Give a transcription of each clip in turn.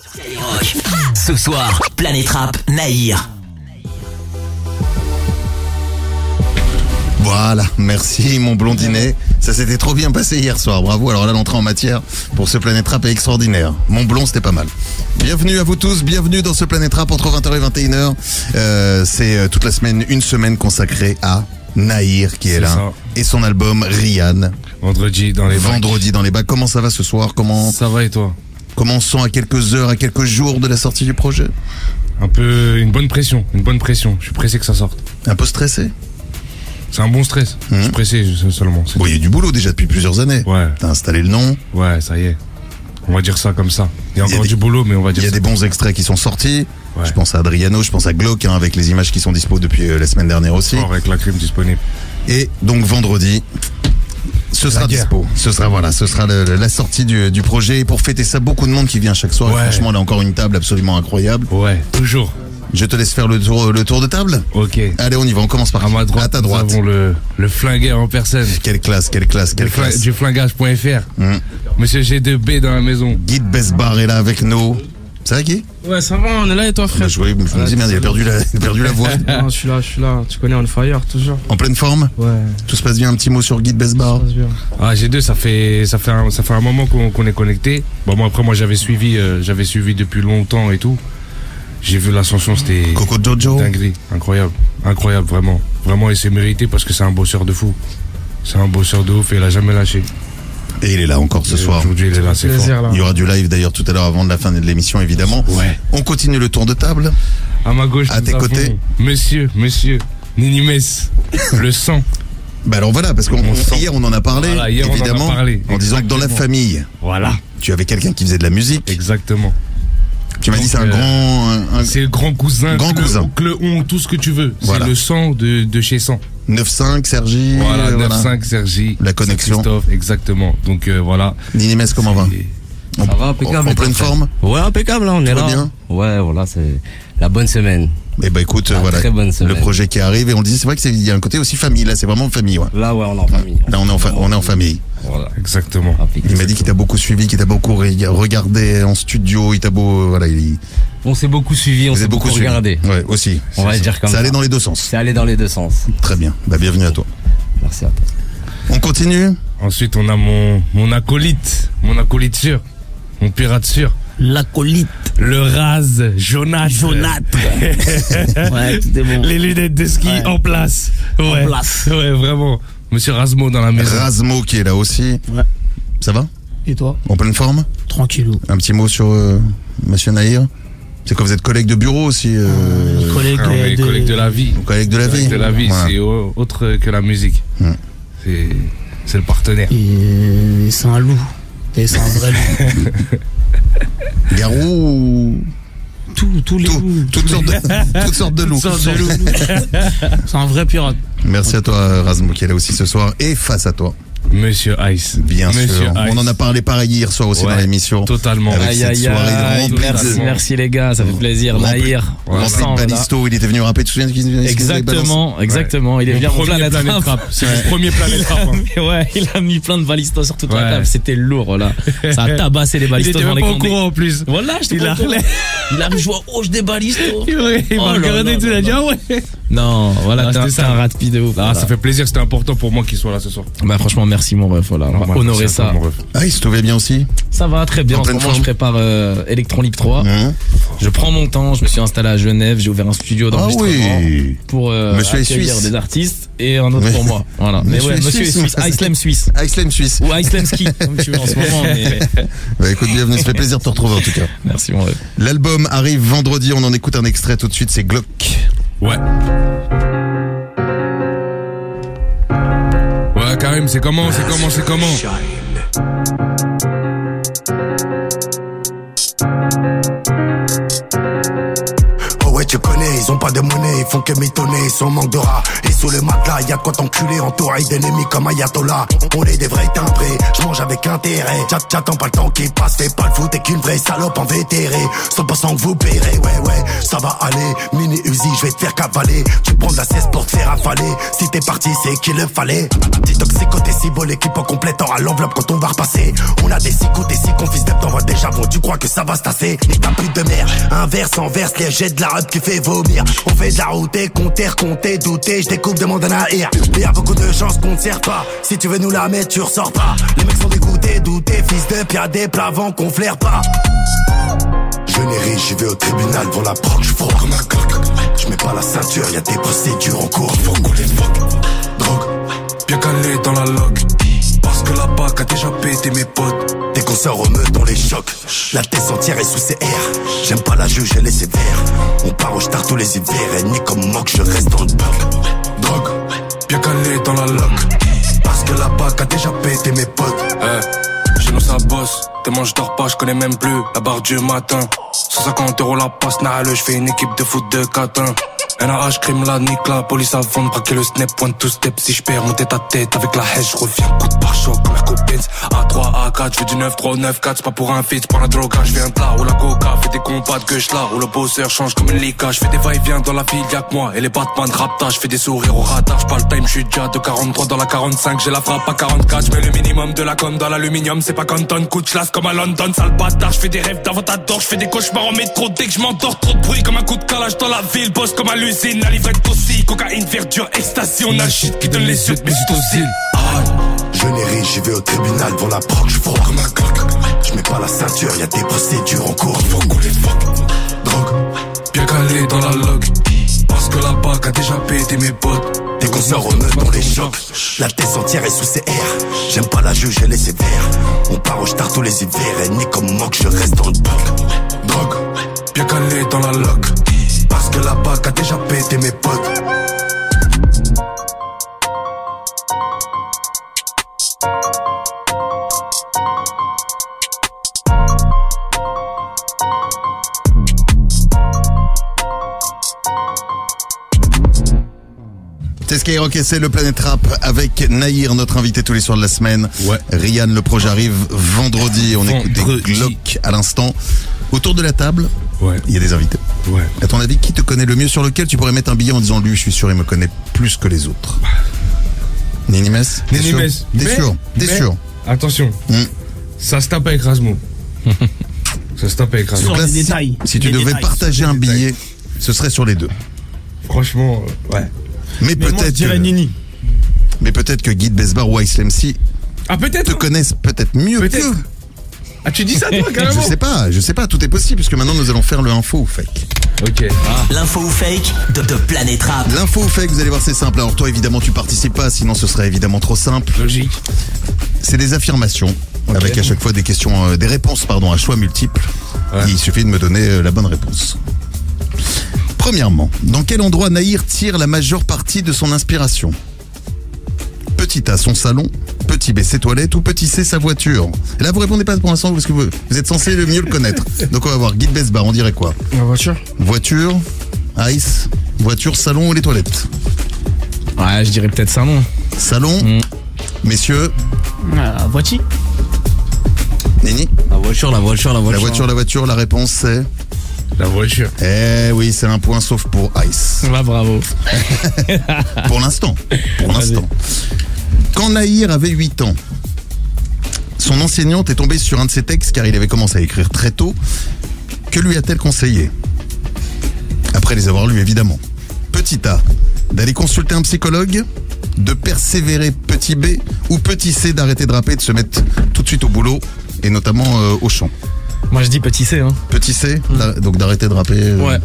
Skyrock. Ce soir, Planète Rap, Naïr. Voilà, merci mon blondinet. Ça s'était trop bien passé hier soir, bravo. Alors là, l'entrée en matière pour ce Planète Rap est extraordinaire. Mon blond, c'était pas mal. Bienvenue à vous tous, bienvenue dans ce Planète Rap entre 20h et 21h. Euh, c'est euh, toute la semaine, une semaine consacrée à Naïr qui est, là ça. et son album Rian. Vendredi dans les bacs. Vendredi dans les bacs. Comment ça va ce soir? Comment Ça va et toi? Comment on se sent à quelques heures, à quelques jours de la sortie du projet Un peu une bonne pression, une bonne pression. Je suis pressé que ça sorte. Un peu stressé C'est un bon stress. Je suis pressé je- seulement. Bon, il y a du boulot déjà depuis plusieurs années. Ouais, T'as installé le nom. ouais, ça y est. On va dire ça comme ça. Il y a Il y a encore des- du boulot, mais on va Il dire y a ça. des bons extraits qui sont sortis. Ouais. Je pense à Adriano, je pense à Glock, hein, avec les images qui sont dispo depuis euh, la semaine dernière aussi. Avec la crime disponible. Et donc vendredi, ce sera dispo. Ce sera voilà, ce sera le- la sortie du, du projet. Et pour fêter ça, beaucoup de monde qui vient chaque soir. Ouais. franchement, on a encore une table absolument incroyable. Ouais, toujours. Je te laisse faire le tour, le tour de table. Ok. Allez, on y va. On commence par À ma droite, à ta nous droite. avons le, le flingueur en personne. Quelle classe, quelle classe, quelle Du, fling- classe. du flingage.fr. Hum. Monsieur G2B dans la maison. Guide Besbar est là avec nous. Ça va qui Ouais, ça va, on est là et toi, bah, frère je, voyais- je me dis merde, il a perdu la, il a perdu la voix. Non, je suis là, je suis là. Tu connais On Fire, toujours. En pleine forme Ouais, Tout se passe bien. Un petit mot sur Guide ça Besbar. passe bien. Ah, G2, ça fait, ça fait, un, ça fait un moment qu'on qu'on est connecté. Bon, moi, après, moi, j'avais suivi, euh, j'avais suivi depuis longtemps et tout. J'ai vu l'ascension, c'était Coco Jojo. dinguerie. Incroyable. Incroyable, vraiment. Vraiment, et c'est mérité parce que c'est un bosseur de fou. C'est un bosseur de ouf et il a jamais lâché. Et il est là encore ce soir. Aujourd'hui, il est là, c'est fort. Plaisir, là. Il y aura du live d'ailleurs tout à l'heure avant de la fin de l'émission évidemment. Ouais. On continue le tour de table. À ma gauche, À tes côtés. Monsieur, monsieur, Ninimes, le sang. Bah alors voilà, parce qu'on On sent. hier on en a parlé, Voilà, hier, on en a évidemment, parlé. en disant que dans la famille, Voilà. tu avais quelqu'un qui faisait de la musique. Exactement. Tu m'as dit c'est un euh, grand, un- un C'est le grand cousin. Grand que- cousin. Le on, tout ce que tu veux. Voilà. C'est le sang de, de chez 100. 9-5, Sergi. Voilà, euh, 9-5, Sergi. La connexion. Christophe, exactement. Donc euh, voilà. Ninimes, comment va En- Ça va, impeccable. En, en pleine forme Ouais, impeccable, là, on est va là. bien Ouais, voilà, c'est la bonne semaine. Eh ben écoute, Ah, voilà, très bonne le projet qui arrive et on le dit, c'est vrai qu'il y a un côté aussi famille, là c'est vraiment famille. Ouais. Là, ouais, on est en famille. Là on est en, fa- on est en famille. Voilà. Exactement. Impeccable. Il m'a dit qu'il t'a beaucoup suivi, qu'il t'a beaucoup reg- regardé en studio, il t'a beau, voilà, il, On s'est beaucoup suivi, on s'est beaucoup, regardé. Ouais, aussi. On va dire comme ça ça. allait dans les deux sens. C'est allé dans les deux sens. Très bien. Bah bienvenue à toi. Merci à toi. On continue Ensuite, on a mon, mon acolyte. Mon acolyte sûr. Mon pirate sûr. L'acolyte. Le Raz Jonas. Jonathan. ouais, tout est bon. Les lunettes de ski Ouais. en place. Ouais. place. Ouais, vraiment. Monsieur Rasmo dans la maison. Rasmo qui est là aussi. Ouais. Ça va? Et toi? En pleine forme? Tranquillou. Un petit mot sur euh, Monsieur Nahir? C'est que vous êtes collègue de bureau aussi euh, collègue, Frère, on est de... la vie. Collègue de la vie Collègues de la vie, Voilà. c'est au- autre que la musique. Hmm. C'est c'est le partenaire. Et c'est un loup. Et c'est un vrai loup. Garou ou- Tout, tous les tout, loups. toutes, sortes de, toutes sortes de loups. Sortes de loups. C'est un vrai pirate. Merci à toi Rasmo qui est là aussi ce soir et face à toi. Monsieur Ice. Bien Monsieur sûr. Ice. On en a parlé pareil hier soir aussi Ouais, dans l'émission. Totalement. Avec cette soirée remplie merci, de- merci les gars, ça fait plaisir. Naïr, Voilà. Balisto, il était venu rapper, tu te souviens de qui- ce qu'il Exactement, exactement. Il est venu premier planète Planète rap. C'est le premier planète rap. hein. Ouais, il a mis plein de balistos sur toute Ouais. la table. C'était lourd, là. Ça a tabassé les Il balistos était même les pas au courant en plus. Voilà, je Il a Il a joué à hoche des balistos. Il Oh m'a là regardé là et tout, il là a dit ah ouais. Non, voilà, t'es un, rat de de ouf. Ah, ça fait plaisir, c'était important pour moi qu'il soit là ce soir. Bah franchement, merci mon ref, voilà. On va honorer ça. toi, mon ref. Ah, il se trouvait bien aussi. Ça va très bien. En En ce moment, forme je prépare euh, Electron Libre 3. Hein Je prends mon temps. Je me suis installé à Genève. J'ai ouvert un studio ah d'enregistrement oui. pour euh, Monsieur accueillir suisse. des artistes et un autre pour moi. Voilà. Mais ouais, Monsieur est suisse, suisse. Iceland Suisse. Iceland Suisse. Ou Iceland Ski, comme tu veux en ce moment. Mais... Bah écoute, bienvenue, ça fait plaisir de te retrouver en tout cas. Merci mon ref. L'album arrive vendredi, on en écoute un extrait tout de suite, c'est Glock. Ouais. Karim, c'est comment, c'est comment, c'est comment? Ils sont pas des monnaies, ils font que mitonner, ils sont manque de rats. Et sous le matelas, y'a de quoi t'enculer, entouré d'ennemis comme Ayatollah. On est des vrais timbrés, je mange avec intérêt. J'a- J'attends pas le temps qui passe, fais pas le foot, t'es qu'une vraie salope en vétéré. 100% que vous paierez, ouais, ouais, ça va aller. Mini Uzi, je vais te faire cavaler. Tu prends de la cesse pour te faire avaler. Si t'es parti, c'est qu'il le fallait. Petit toxicoté, si beau, l'équipe en complétant à l'enveloppe quand on va repasser. On a des six coups, des six confis d'ep, t'envoies déjà bon, tu crois que ça va se tasser? Nique ta pute de mer, inverse, enverse, les jets de la hub qui fait vomir. On fait route, compter, compter, douter, je découpe, demande un AR. Mais y beaucoup de chances qu'on ne sert pas. Si tu veux nous la mettre, tu ressors pas. Les mecs sont dégoûtés, doutés, fils de pia des plavants qu'on flaire pas. Je n'ai ri, j'y vais au tribunal pour la proc, je froid comme un. Je mets pas la ceinture, y a des procédures en cours, faut qu'on les fuck. Drogue, Bien calé dans la log. Que la BAC a déjà pété mes potes. Dès qu'on au meute, on les choque. La tête entière est sous ses airs. J'aime pas la juge, elle est sévère. On part au star tous les hivers. Et ni comme moque, je reste dans le bloc. Drogue, bien calé dans la log. Parce que la BAC a déjà pété mes potes. Eh, chez ça bosse. Tellement je dors pas, je connais même plus la barre du matin. 150 euros la passe, nah, je fais une équipe de foot de catin. NAH, crime la nique, la police avant de braquer le snap, point tout step. Si je perds mon tête à tête avec la haine, je reviens coup de pare-choc comme Merco Benz. A3, A4, je fais du 9, 3, 9, 4, c'est pas pour un c'est pour la drogue, je viens de là, où la coca fait des combats de gueule là, où le bosseur change comme une lica, je fais des va-et-vient dans la ville, y'a que moi, et les Batman rapta, je fais des sourires au radar, je parle time, je suis déjà de 43 dans la 45, j'ai la frappe à 44, je mets le minimum de la com dans l'aluminium, c'est pas Canton, coup de comme à London, sale bâtard, je fais des rêves d'avantador, je fais des cauchemars en métro, dès que je m'endors, trop de bruit comme un coup de calage dans la ville, bosse comme à l'usine, la livrette aussi, cocaïne, verdure, ecstasy, on a le shit qui donne les yeux de mes ustensiles. Je n'ai ri, j'y vais au tribunal pour la proc, je froid comme un coq. Je mets pas la ceinture, y a des procédures en cours, faut qu'on les fuck. Drogue, Bien calé dans la log, parce que la BAC a déjà pété mes potes. Dès qu'on sort au meute, on les choque. La tête entière est sous ses airs. J'aime pas la juge, elle est sévère. On part au star tous les hivers. Et ni comme moque, je reste dans le bloc. Drogue, bien calé dans la log, parce que la BAC a déjà pété mes potes. C'est Skyrock et c'est le Planète Rap avec Naïr, notre invité tous les soirs de la semaine. Ouais. Rian, le projet arrive vendredi. On écoute des. Glock à l'instant. Autour de la table, Ouais, il y a des invités. Ouais. À ton avis, qui te connaît le mieux sur lequel tu pourrais mettre un billet en disant lui, je suis sûr, il me connaît plus que les autres Ninimes T'es Nini sûr Mess. T'es sûr T'es sûr Attention, Hmm. ça se tape avec Rasmo. ça se tape avec Rasmo. Là, si, si tu devais partager un billet, ce serait sur les deux. Franchement, euh, ouais. Mais, je peut-être dirais que, Nini. mais peut-être que Guy de Besbar ou Ice MC Ah, te peut-être connaissent peut-être mieux Peut-être. qu'eux. Ah, tu dis ça, toi, Je carrément sais pas, je sais pas, tout est possible puisque maintenant nous allons faire le info ou fake. Ok. L'info ou fake de, de Planète Rap. L'info ou fake, vous allez voir, c'est simple. Alors toi, évidemment, tu participes pas, sinon ce serait évidemment trop simple. Logique. C'est des affirmations avec à chaque fois des questions, euh, des réponses, pardon, à choix multiples. Ouais. Il suffit de me donner euh, la bonne réponse. Premièrement, dans quel endroit Naïr tire la majeure partie de son inspiration? Petit A, son salon. Petit B, ses toilettes. Ou petit C, sa voiture. Et là, vous répondez pas pour l'instant parce que vous, vous êtes censé le mieux le connaître. Donc on va voir. Guide Besbar, on dirait quoi La voiture Voiture, ice, voiture, salon ou les toilettes Ouais, je dirais peut-être salon. Salon, Mm. messieurs, La voiture Nini La voiture, la voiture, la La voiture. voiture, la voiture, la réponse c'est... La voiture. Eh oui, c'est un point sauf pour Ice. Ouais, bravo. Pour l'instant. Pour l'instant. Quand avait 8 ans, son enseignante est tombée sur un de ses textes car il avait commencé à écrire très tôt. Que lui a-t-elle conseillé? Après les avoir lus, évidemment. Petit A, d'aller consulter un psychologue, de persévérer petit B, ou petit C, d'arrêter de rapper, de se mettre tout de suite au boulot, et notamment euh, au chant. Moi, je dis petit C, hein. Petit C, d'ar- donc d'arrêter de rapper. euh, Ouais.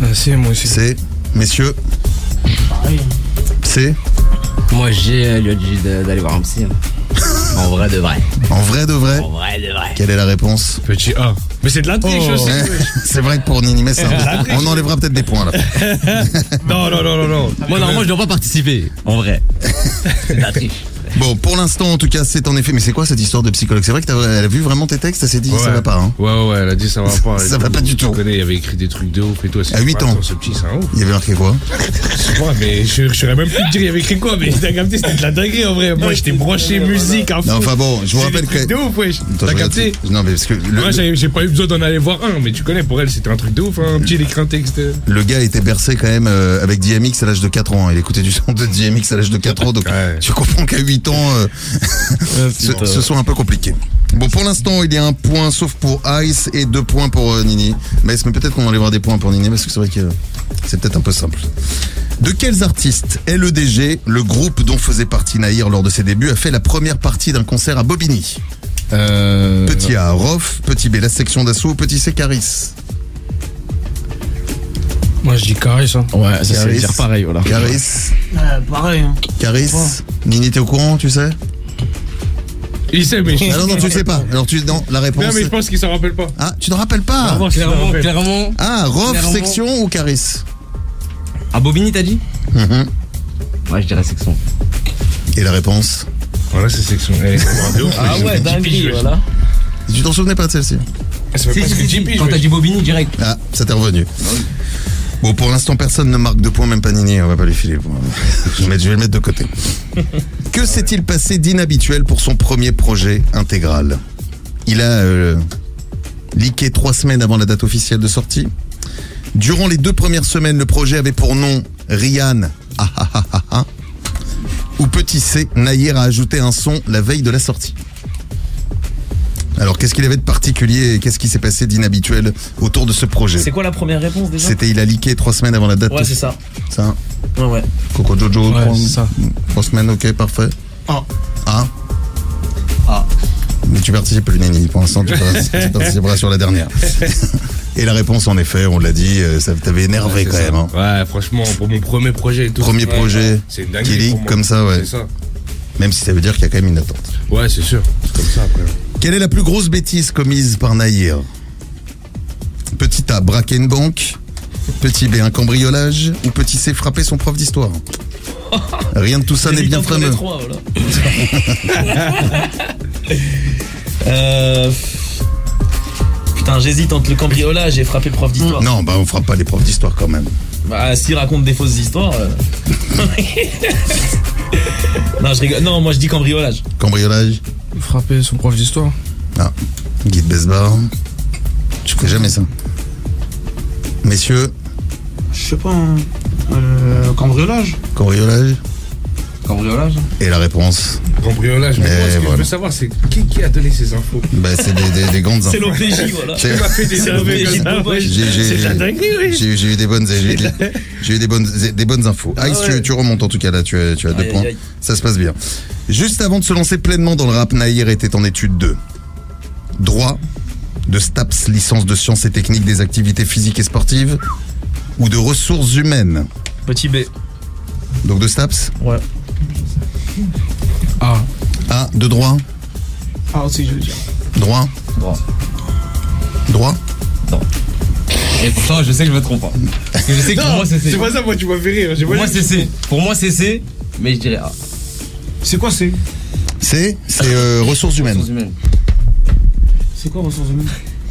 Ah, si, moi aussi. C, messieurs, C, Moi, j'ai lui ai dit d'aller voir un psy. hein. En vrai de vrai. en vrai de vrai, En vrai de vrai. quelle est la réponse Petit A. Mais c'est de la triche aussi. Ouais, C'est vrai que pour Nini Mess, c'est un peu- on enlèvera peut-être des points là. Non, non, non, non, non. Moi, non, moi, je dois pas participer. En vrai. C'est de la triche. Bon, pour l'instant, en tout cas, c'est en effet. Mais c'est quoi cette histoire de psychologue? C'est vrai que t'as- elle a vu vraiment tes textes, elle s'est dit ça va pas. Hein. Ouais, ouais, elle a dit ça va pas. Ça va pas du tout. Tu connais, il avait écrit des trucs de ouf et tout. À huit ans. Ce petit, un ouf. Il y avait marqué quoi? Je sais pas, mais je, je saurais même plus te dire il y avait écrit quoi, mais t'as capté, c'était de la dinguerie en vrai. Moi, j'étais branché musique. Non, enfin bon, je vous rappelle que. de ouf, wesh. T'as capté Non, mais parce que le, Moi, j'ai pas eu besoin d'en aller voir un, mais tu connais, pour elle, c'était un truc de ouf. Hein. Un petit, il écrit un texte. le gars était bercé quand même euh, avec DMX à l'âge de 4 ans. Il écoutait du son de DMX à l'âge de 4 ans, donc tu comprends qu'à 8 euh, ce, ce sont un peu compliqué. Bon, pour l'instant, il y a un point sauf pour Ice et deux points pour euh, Nini. Mais, peut-être qu'on voir des points pour Nini parce que c'est vrai que euh, c'est peut-être un peu simple. De quels artistes LEDG, le groupe dont faisait partie Nahir lors de ses débuts, a fait la première partie d'un concert à Bobigny? Euh, Petit A, Rof, petit B, la section d'assaut, petit C, Caris. Moi, je dis carré, ça. Ouais, ça c'est Caris. dire pareil, voilà. Caris, pareil, hein. Caris. Nini, t'es au courant, tu sais? Il sait, mais je. Ah non, non, tu sais pas. Alors, tu, non, la réponse. Non, mais je pense qu'il s'en rappelle pas. Ah, tu te rappelles pas? Clairement, rappelle. clairement. Ah, Rof, Clairement. section ou Caris? À Bobigny, t'as dit? Mhm. Ouais, je dirais section. Et la réponse? Voilà, c'est section. C'est Ah ouais, wesh. voilà. Tu t'en souvenais pas de celle-ci? Ah, Ça fait Si, si, si, 10 si. piges. Quand t'as dit Bobigny, direct. Ah, ça t'est revenu. Bon, pour l'instant, personne ne marque de points, même pas Nini. On va pas lui filer. Je vais, le mettre de côté. Que s'est-il passé d'inhabituel pour son premier projet intégral? Il a euh, leaké trois semaines avant la date officielle de sortie. Durant les deux premières semaines, le projet avait pour nom Rihan. Ah. Ou petit C, Nayir a ajouté un son la veille de la sortie. Alors, qu'est-ce qu'il avait de particulier et qu'est-ce qui s'est passé d'inhabituel autour de ce projet C'est quoi la première réponse déjà C'était il a leaké trois semaines avant la date. Ouais, c'est ça. Ça, Ouais, ouais. Coco Jojo, Ouais, trois, c'est ça. trois semaines, ok, parfait. Ah. Ah. Ah. Mais tu participes plus, Nini, pour l'instant, tu, tu participeras sur la dernière. Et la réponse, en effet, on l'a dit, euh, ça t'avait énervé Ouais, quand même. hein. Ouais, franchement, pour mon premier projet et tout. Premier Ouais, projet c'est une qui dinguerie leak pour moi. comme ça, ouais. C'est ça. Même si ça veut dire qu'il y a quand même une attente. Ouais, c'est sûr. C'est comme ça après. Quelle est la plus grosse bêtise commise par Nahir Petit A, braquer une banque. Petit B, un cambriolage. Ou petit C, frapper son prof d'histoire. Rien de tout ça n'est bien fameux. trois, voilà. euh... J'hésite entre le cambriolage et frapper le prof d'histoire. Non, bah on frappe pas les profs d'histoire quand même. Bah, s'il raconte des fausses histoires. euh. non, je rigole. Non, moi je dis cambriolage. Cambriolage Frapper son prof d'histoire. Ah, Guide Besbar. Tu fais jamais ça. Messieurs, Je sais pas. hein. Euh, cambriolage cambriolage Cambriolage Et la réponse Cambriolage, mais Et moi, ce que je voilà. veux savoir, c'est qui, qui a donné ces infos? Bah, C'est des, des- des grandes C'est infos. l'OPJ, voilà. C'est- fait des l'OPJ wesh J'ai- j'ai- C'est la dinguerie, oui. J'ai eu des bonnes, j'ai eu, j'ai eu des bonnes, des bonnes infos. Ice, tu, tu remontes en tout cas là, tu as, tu as deux points. aïe, aïe. Ça se passe bien. Juste avant de se lancer pleinement dans le rap, Nahir était en étude 2. Droit, de STAPS, licence de sciences et techniques des activités physiques et sportives, ou de ressources humaines. Petit B. Donc de STAPS? Ouais. Ah. De droit Ah, aussi, je veux dire. Droit Droit. Droit Et pourtant, je sais que je me trompe pas. Parce que je sais que pour moi, c'est C. C'est pas ça, moi, tu m'as fait rire. J'ai Pour pas moi, c'est C. Pour moi, c'est C. Mais je dirais A. C'est quoi c'est C'est c'est euh, ressources humaines. Ressources humaines. C'est quoi ressources humaines?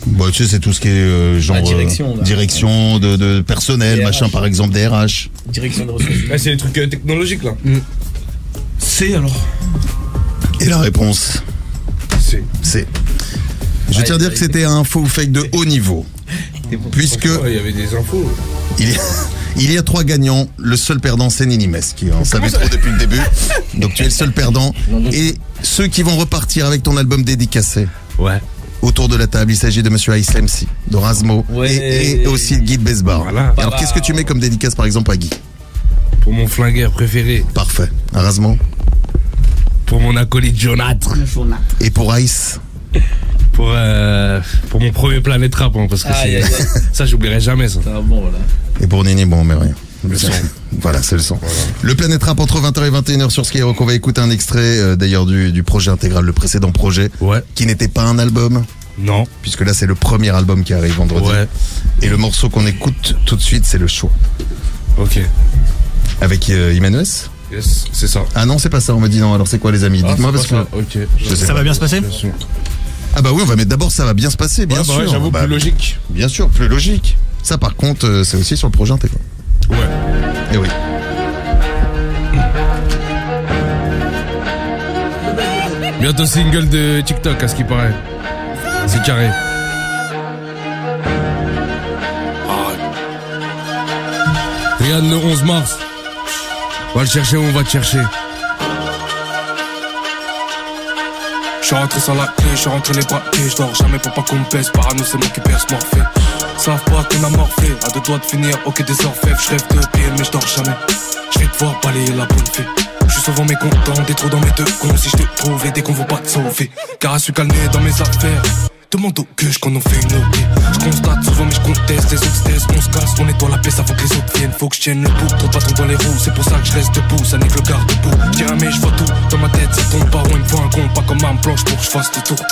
Bah, tu sais, c'est tout ce qui est euh, genre La direction, euh, là. direction de, de personnel, DRH. machin, par exemple, DRH. Direction de ressources humaines. Ah, c'est les trucs euh, technologiques, là. C'est alors. Et la réponse, C'est. c'est. Je tiens à dire que c'était un faux fake de haut niveau. Puisque Il y avait des infos. il y, a, il y a trois gagnants, le seul perdant c'est Nini Mes qui en savait trop depuis le début. Donc tu es le seul perdant. Et ceux qui vont repartir avec ton album dédicacé Ouais. autour de la table, il s'agit de Monsieur Ice MC, de Razmo Ouais. et, et aussi de Guy de Besbar. Voilà. Alors qu'est-ce que tu mets comme dédicace par exemple à Guy? Pour mon flingueur préféré. Parfait. À Razmo? Pour mon acolyte Jonathan. Et pour Ice Pour, euh, pour mon premier planète rap, hein, parce que ça, j'oublierai jamais ça. Ah bon, voilà. Et pour Nini, bon, mais rien. Le son. Voilà, c'est le son. Le Planète Rap entre 20h et 21h sur Skyrock. On va écouter un extrait euh, d'ailleurs du, du projet intégral, le précédent projet, Ouais. qui n'était pas un album, Non. puisque là c'est le premier album qui arrive vendredi. Ouais. Et le morceau qu'on écoute tout de suite, c'est le show. Ok. Avec euh, Yes, c'est ça. Ah non, c'est pas ça, on m'a dit non. Alors c'est quoi les amis? Ah, Dites-moi parce que. ça. Ok. Je sais Ça pas. va bien se passer? Bien sûr. Ah bah oui, on va mettre d'abord ça va bien se passer, bien Ouais, bah sûr. ouais, J'avoue, Bah, plus logique. Bien sûr, plus logique. Ça par contre, euh, c'est aussi sur le projet intégré. Ouais. Eh oui. Bientôt single de TikTok, à ce qui paraît. C'est carré. Regarde le 11 mars. On va le chercher, on va te chercher. Je rentré sans la clé, je rentré les bras pieds, je dors jamais pour pas qu'on me baisse, parano c'est moi qui perce morphée. Savent pas qu'on a morphé, à deux doigts de finir, ok des orfèvres, je rêve de pied mais je dors jamais. Je vais devoir balayer la bonne fée. Je suis souvent mécontent, des trous dans mes deux cons, si je te trouve, les décons vont pas te sauver. Car à suis calmé dans mes affaires. Demande au que qu'on en fait une OP. Je constate souvent mais je conteste, les taisent, on se casse, on nettoie la pièce avant que les autres viennent. Faut que je tienne le bout, trop de bâtons dans les roues, c'est pour ça que je reste debout, ça n'est que le garde debout. Tire mais je vois tout, dans ma tête ça tombe pas, on me voit un con, pas comme un planche pour que je fasse le tour.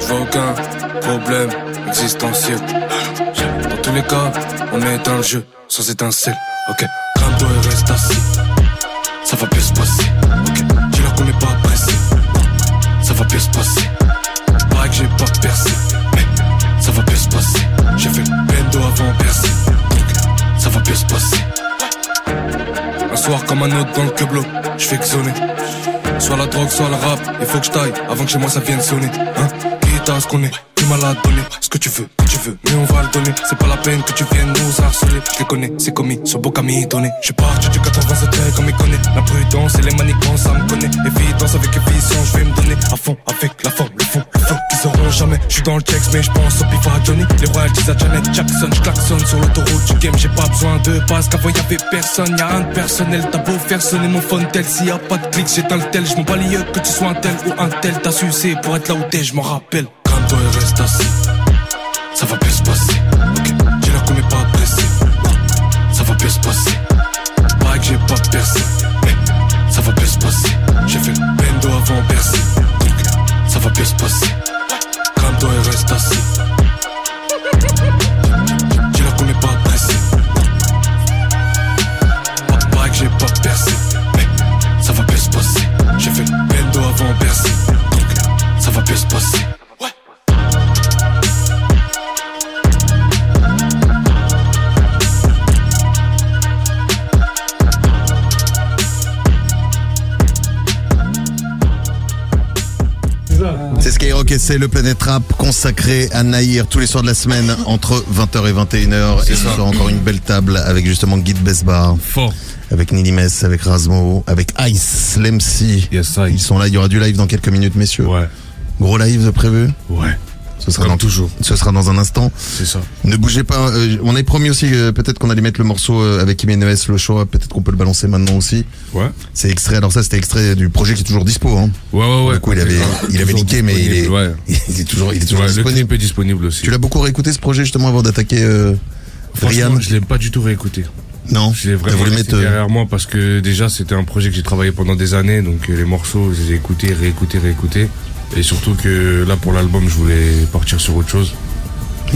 Je aucun problème existentiel. Dans tous les cas, on est dans le jeu, sans étincelle. Ok, calme-toi et reste assis. Ça va bien se passer. Ok, dis-leur qu'on n'est pas pressé. Ça va bien se passer. Pareil que j'ai pas percé. Comme un autre dans le queblot, je fais que zoner. Soit la drogue, soit le rap, il faut que je taille avant que chez moi ça vienne sonner. Hein Quitte à ce qu'on est, m'as la donner. Ce que tu veux, que tu veux, mais on va le donner. C'est pas la peine que tu viennes nous harceler. Je les connais, c'est commis, sur beau camille donné. Je parti du 87 comme il connaît. La prudence et les manigances, ça me connaît. Évidence avec efficience, je vais me donner à fond avec la forme, le fond, le flow qu'ils auront jamais. Je suis dans le texte, mais je pense au pif à Johnny. Les royalties à Janet Jackson, je klaxonne sur l'autoroute du game. J'ai pas besoin de passe, qu'avant y'avait personne. Y'a de personnel, t'as beau faire sonner mon phone tel. S'il y a pas de clics, j'éteins le tel. Je m'en que tu sois un tel ou un tel. T'as sucé pour être là où t'es, je m'en rappelle. Ça va bien se passer. Ok, dis-leur qu'on pas pressé. Ça va bien se passer. Que j'ai pas percé. Ça va bien se passer. J'ai fait bendo avant percé. Donc ça va bien se passer. Et c'est le Planète Rap consacré à Naïr tous les soirs de la semaine entre 20h et 21h. Et ce soir encore une belle table avec justement Guy de Besbar. Fort. Avec Nini Mess, avec Razmo, avec Ice, l'MC. Yes, Ils sont là, il y aura du live dans quelques minutes, messieurs. Ouais. Gros live de prévu? Ouais. Ce sera Comme dans toujours. Ce sera dans un instant. C'est ça. Ne bougez pas. euh, on avait promis aussi euh, peut-être qu'on allait mettre le morceau euh, avec Jiménez, le show. Peut-être qu'on peut le balancer maintenant aussi. Ouais. C'est extrait. Alors ça, c'était extrait du projet qui est toujours dispo. Hein. Ouais, ouais, ouais. Du coup, il avait, il avait niqué, mais il est, disponible, Ouais. il est toujours, il est toujours Ouais, le disponible. clip est disponible aussi. Tu l'as beaucoup réécouté ce projet justement avant d'attaquer euh, Franchement, je l'ai pas du tout réécouté. Non. Je l'ai vraiment mettre. euh, derrière moi parce que déjà c'était un projet que j'ai travaillé pendant des années, donc euh, les morceaux, je les ai écoutés, réécoutés, réécoutés. Et surtout que là pour l'album, je voulais partir sur autre chose.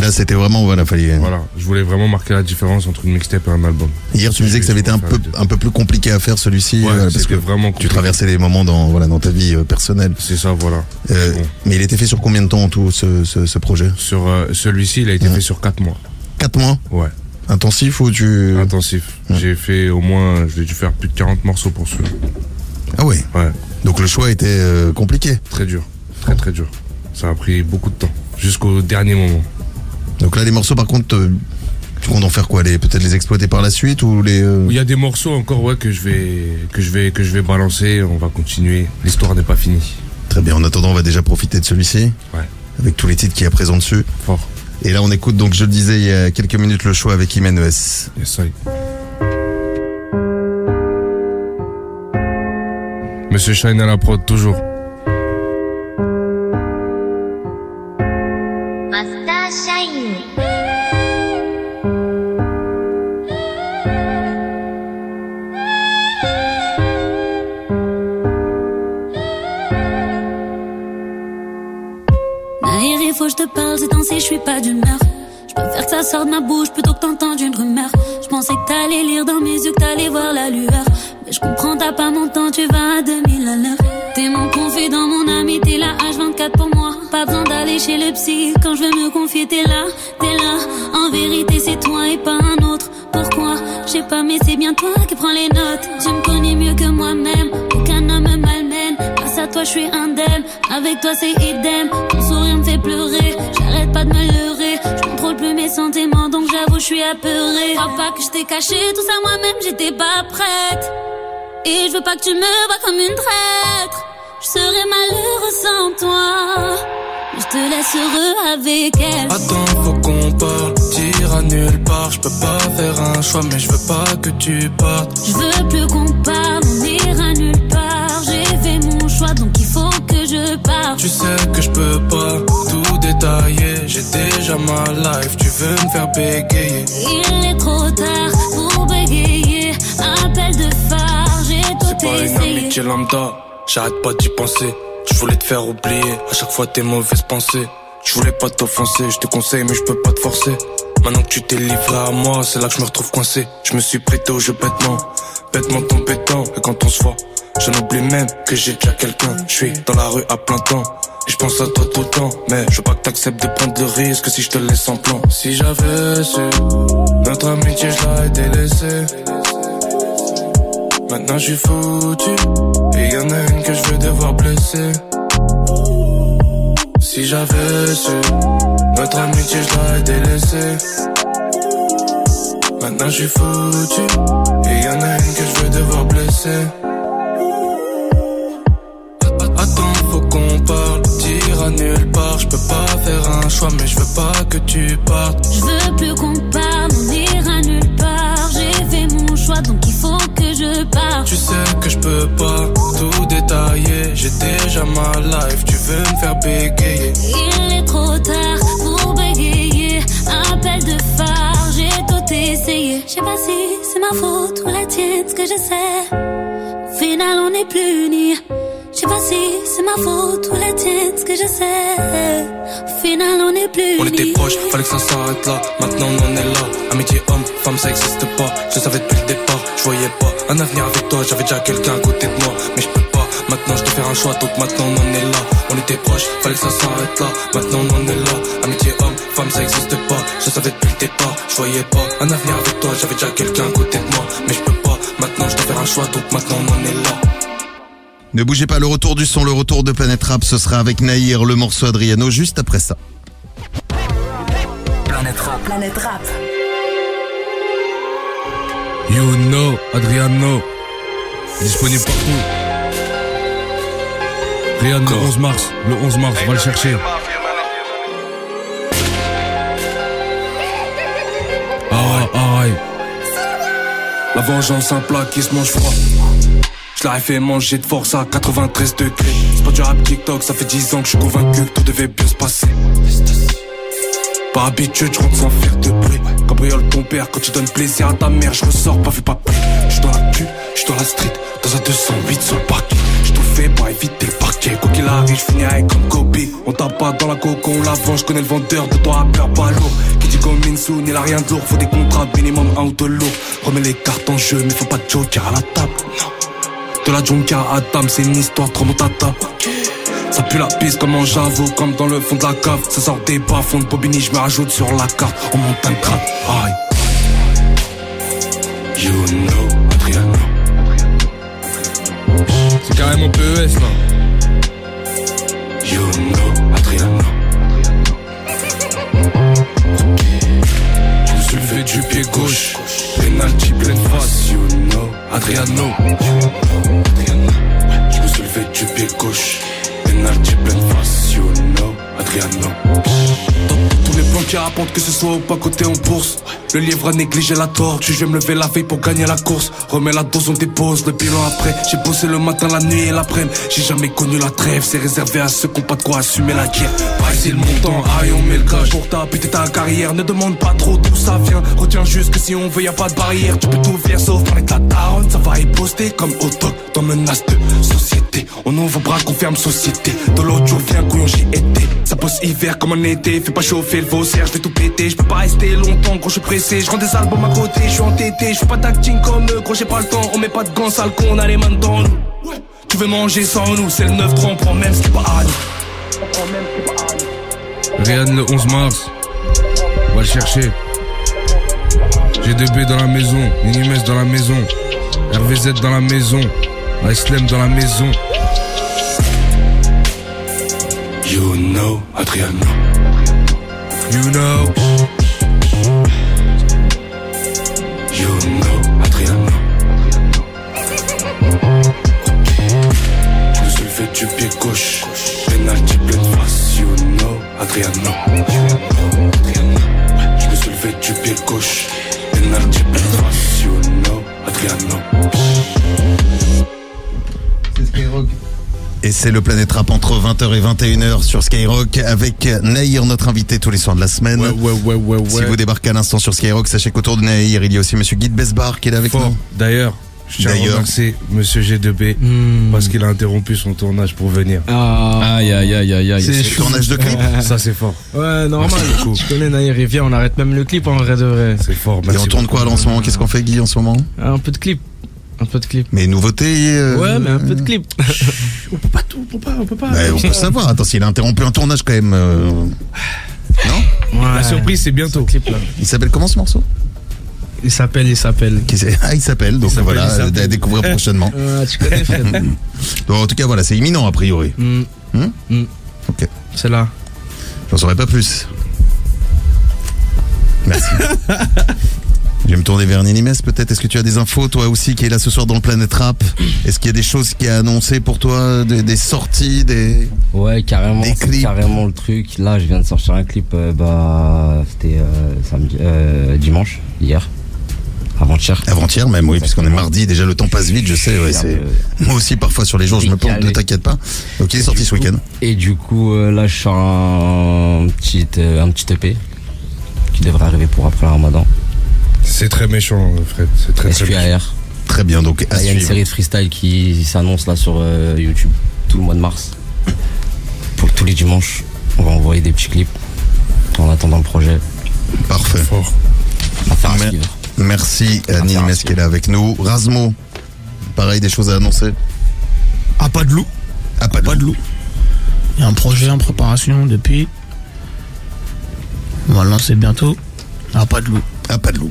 Là, c'était vraiment voilà, fallait. Voilà, je voulais vraiment marquer la différence entre une mixtape et un album. Hier, tu me disais que ça avait été un peu, un peu plus compliqué à faire celui-ci Ouais, euh, parce que vraiment tu compliqué. traversais des moments dans voilà dans ta vie euh, personnelle. C'est ça, voilà. Euh, Bon. Mais il était fait sur combien de temps en tout ce, ce, ce projet? Sur celui-ci, il a été fait sur 4 mois. Quatre mois? Ouais, Intensif ou tu intensif. J'ai fait au moins, j'ai dû faire plus de 40 morceaux pour celui-là. Ah ouais? Ouais, Donc le choix était compliqué. très dur, très très dur. Ça a pris beaucoup de temps, jusqu'au dernier moment. Donc là, les morceaux, par contre, euh, tu comptes en faire quoi les Peut-être les exploiter par la suite ou les euh, Il y a des morceaux encore ouais que je vais que je vais que je vais balancer. On va continuer. L'histoire n'est pas finie. Très bien. En attendant, on va déjà profiter de celui-ci. Ouais. Avec tous les titres qu'il y a présents dessus. Fort. Et là, on écoute donc, je le disais il y a quelques minutes, le choix avec Jiménez. Yes. Monsieur Shine à la prod toujours. Naïr, il faut que je te parle, c'est temps je suis pas d'humeur. Je faire que ça ça sort de ma bouche plutôt que t'entendre une rumeur. Je pensais que t'allais lire dans mes yeux, que t'allais voir la lueur. Mais je comprends, t'as pas mon temps, tu vas à 2000 à l'heure. T'es mon confident, mon ami, t'es là H24 pour moi. Pas besoin d'aller chez le psy quand je veux me confier, t'es là, t'es là. En vérité, c'est toi et pas un autre. Pourquoi? Je sais pas, mais c'est bien toi qui prends les notes. Tu me connais mieux que moi-même. Aucun homme à toi, je suis indemne. Avec toi, c'est idem. Ton sourire me fait pleurer. J'arrête pas de me leurrer. Je contrôle plus mes sentiments, donc j'avoue, je suis apeurée. Crois pas que je t'ai caché tout ça moi-même, j'étais pas prête. Et je veux pas que tu me vois comme une traître. Je serais malheureuse sans toi. Je te laisse heureux avec elle. Attends, faut qu'on parle. Tire à nulle part. Je peux pas faire un choix, mais je veux pas que tu partes. Je veux plus qu'on parle, on ira nulle part. Choix, donc il faut que je parte. Tu sais que je peux pas tout détailler. J'ai déjà ma life. Tu veux me faire bégayer. Il est trop tard pour bégayer. Appel de phare, j'ai tout C'est pas une essayé. amitié lambda. J'arrête pas d'y penser. Je voulais te faire oublier à chaque fois tes mauvaises pensées. Je voulais pas t'offenser, je te conseille, mais je peux pas te forcer. Maintenant que tu t'es livré à moi, c'est là que je me retrouve coincé. Je me suis prêté au jeu bêtement, bêtement compétent. Et quand on se voit, j'en oublie même que j'ai déjà quelqu'un. Je suis dans la rue à plein temps. Et je pense à toi tout le temps, mais je veux pas que t'acceptes de prendre le risque si je te laisse en plan. Si j'avais su, notre amitié je l'aurais délaissée. Maintenant je suis foutu Et y en a une que je vais devoir blesser Si j'avais su Notre amitié je l'aurais délaissée. Maintenant je suis foutu Et y en a une que je vais devoir blesser. Attends faut qu'on parle. Tire à nulle part Je peux pas faire un choix Mais je veux pas que tu partes. Je veux plus qu'on parle, on ira nulle part. J'ai fait mon choix, donc il faut que je parte. Tu sais que je peux pas J'ai déjà ma life, tu veux me faire bégayer. Il est trop tard pour bégayer. Appel de phare, j'ai tout essayé. Je sais pas si c'est ma faute ou la tienne, ce que je sais. Au final, on n'est plus unis. Je sais pas si c'est ma faute ou la tienne, ce que je sais. Au final, on n'est plus On était proches, fallait que ça s'arrête là. Maintenant on en est là. Amitié homme, femme, ça existe pas. Je savais depuis le départ, je voyais pas un avenir avec toi. J'avais déjà quelqu'un à côté de moi, mais je. Maintenant je dois faire un choix, donc maintenant on en est là. On était proches, fallait que ça s'arrête là. Maintenant on en est là. Amitié homme, femme, ça existe pas. Je savais depuis le départ, je voyais pas un avenir avec toi. J'avais déjà quelqu'un à côté de moi, mais je peux pas. Maintenant je dois faire un choix, donc maintenant on en est là. Ne bougez pas, le retour du son, le retour de Planète Rap, ce sera avec Naïr, le morceau Adriano, juste après ça. Planète Rap. Planète Rap. You know, Adriano. Disponible partout. Riyad le 11 mars. Le 11 mars, va le chercher. Ah, ah, ouais. La vengeance, un plat qui se mange froid. Je l'aurais fait manger de force à 93 degrés. C'est pas du rap TikTok, ça fait 10 ans que je suis convaincu que tout devait bien se passer. Par habitude, je rentre sans faire de bruit. Cambriole ton père quand tu donnes plaisir à ta mère, je ressors pas vu pas plus. Je suis dans la cul, je suis dans la street, dans un 208 sur le parquet. Fais pour éviter le parquet. Quoi qu'il arrive, je finirai comme Kobe. On tape pas dans la coco, on la vend, je connais le vendeur de toi peur pas lourd. Qui dit comme Minsoon, il a rien de lourd, faut des contrats minimum un ou deux lourds. Remets les cartes en jeu, mais faut pas de joker à la table. Non. De la junkia à Adam, c'est une histoire trop montata. Ça pue la piste comme en j'avoue, comme dans le fond de la cave. Ça sort des bas, fond de Bobigny, je me rajoute sur la carte. On monte un grade, aïe. You know, C'est carrément PES là. Know, Adriano. Je me suis levé du pied gauche. Penalty pleine face, you know, Adriano. Adriano. Je me suis levé du pied gauche. Penalty pleine face, you know, Adriano. Qui rapportent que ce soit ou pas côté en bourse. Le livre a négligé la tortue, je vais me lever la veille pour gagner la course. Remets la dose, on dépose le bilan après. J'ai bossé le matin, la nuit et l'après-midi. J'ai jamais connu la trêve, c'est réservé à ceux qui ont pas de quoi assumer la guerre. C'est le montant, aïe on met le cash Pour taper ta carrière, ne demande pas trop d'où ça vient. Retiens juste que si on veut y a pas de barrière. Tu peux tout faire sauf parler de la daronne. Ça va y poster comme auto dans menace de société. On ouvre bras qu'on ferme société. De l'autre jour viens couillon j'y étais. Ça bosse hiver comme en été. Fais pas chauffer le faussaire, je vais tout péter. Je peux pas rester longtemps gros je suis pressé. Je rends des albums à côté, je suis entêté. Je fais pas d'acting comme eux, gros j'ai pas le temps. On met pas de gants sale on a les mains dans nous. Tu veux manger sans nous, c'est le 9-3 On prend même ce pas à nous Riyad le 11 mars. On va le chercher. G2B dans la maison. Minimes dans la maison. RVZ dans la maison. Islem dans la maison. You know, Adriano You know. Adriano Adriano. Je me suis levé du pied gauche Penalty pleine face You know, Adriano Et c'est le Planète Rap entre 20h et 21h sur Skyrock avec Nahir, notre invité tous les soirs de la semaine. Ouais, ouais, ouais, ouais, ouais. Si vous débarquez à l'instant sur Skyrock, sachez qu'autour de Nahir, il y a aussi Monsieur Guy de Besbar qui est là avec Fort. nous. D'ailleurs, je tiens à D'ailleurs. remercier Monsieur G2B parce qu'il a interrompu son tournage pour venir. Ah. Aïe, aïe, aïe, aïe, aïe. C'est le tournage de clip. Ça, c'est fort. Ouais, normal. Je connais Naïr, il vient, on arrête même le clip en vrai de vrai. C'est fort. Et Merci on tourne quoi là en ce moment? Qu'est-ce qu'on fait Guy en ce moment? Ah, Un peu de clip. Un peu de clip. Mais nouveautés euh, Ouais, mais un peu de clip. On peut pas tout, on peut pas, on peut pas. bah, on peut savoir. Attends, s'il a interrompu un tournage quand même. euh, Non? La surprise, c'est bientôt. Clip là. Il s'appelle comment ce morceau? Il s'appelle, il s'appelle. Ah, il s'appelle. Donc voilà, à découvrir prochainement. Ah, tu connais Fred. Donc en tout cas, voilà, c'est imminent a priori. Hmm. Hmm Hmm. Ok. C'est là. J'en saurais pas plus. Merci. Je vais me tourner vers Ninimes peut-être. Est-ce que tu as des infos toi aussi qui est là ce soir dans le Planète Rap? Est-ce qu'il y a des choses qui a annoncé pour toi Des, des sorties des... Ouais, carrément, Des clips? carrément le truc. Là, je viens de sortir un clip, euh, bah, c'était euh, samedi, euh, dimanche, hier, avant-hier. Avant-hier même, oui, puisqu'on est mardi. Déjà, le temps passe vite, je sais. ouais, c'est... Moi aussi, parfois, sur les jours, je me plante, ne t'inquiète pas. Il est sorti ce week-end. Et du coup, euh, là, je sors un petit, euh, un petit EP qui devrait arriver pour après le ramadan. C'est très méchant, Fred. C'est très, très méchant. Très bien, donc à Il y a une série de freestyle qui s'annonce là sur euh, YouTube tout le mois de mars. Pour tous les dimanches, on va envoyer des petits clips en attendant le projet. Parfait. Fort. À. Merci à à Ninimes suivre. qui est là avec nous. Rasmo, pareil, des choses à annoncer Ah, pas de loup. Ah, pas de Pas de loup. Il y a un projet en préparation depuis. On va le lancer bientôt. Ah, pas de loup. Ah, pas de loup.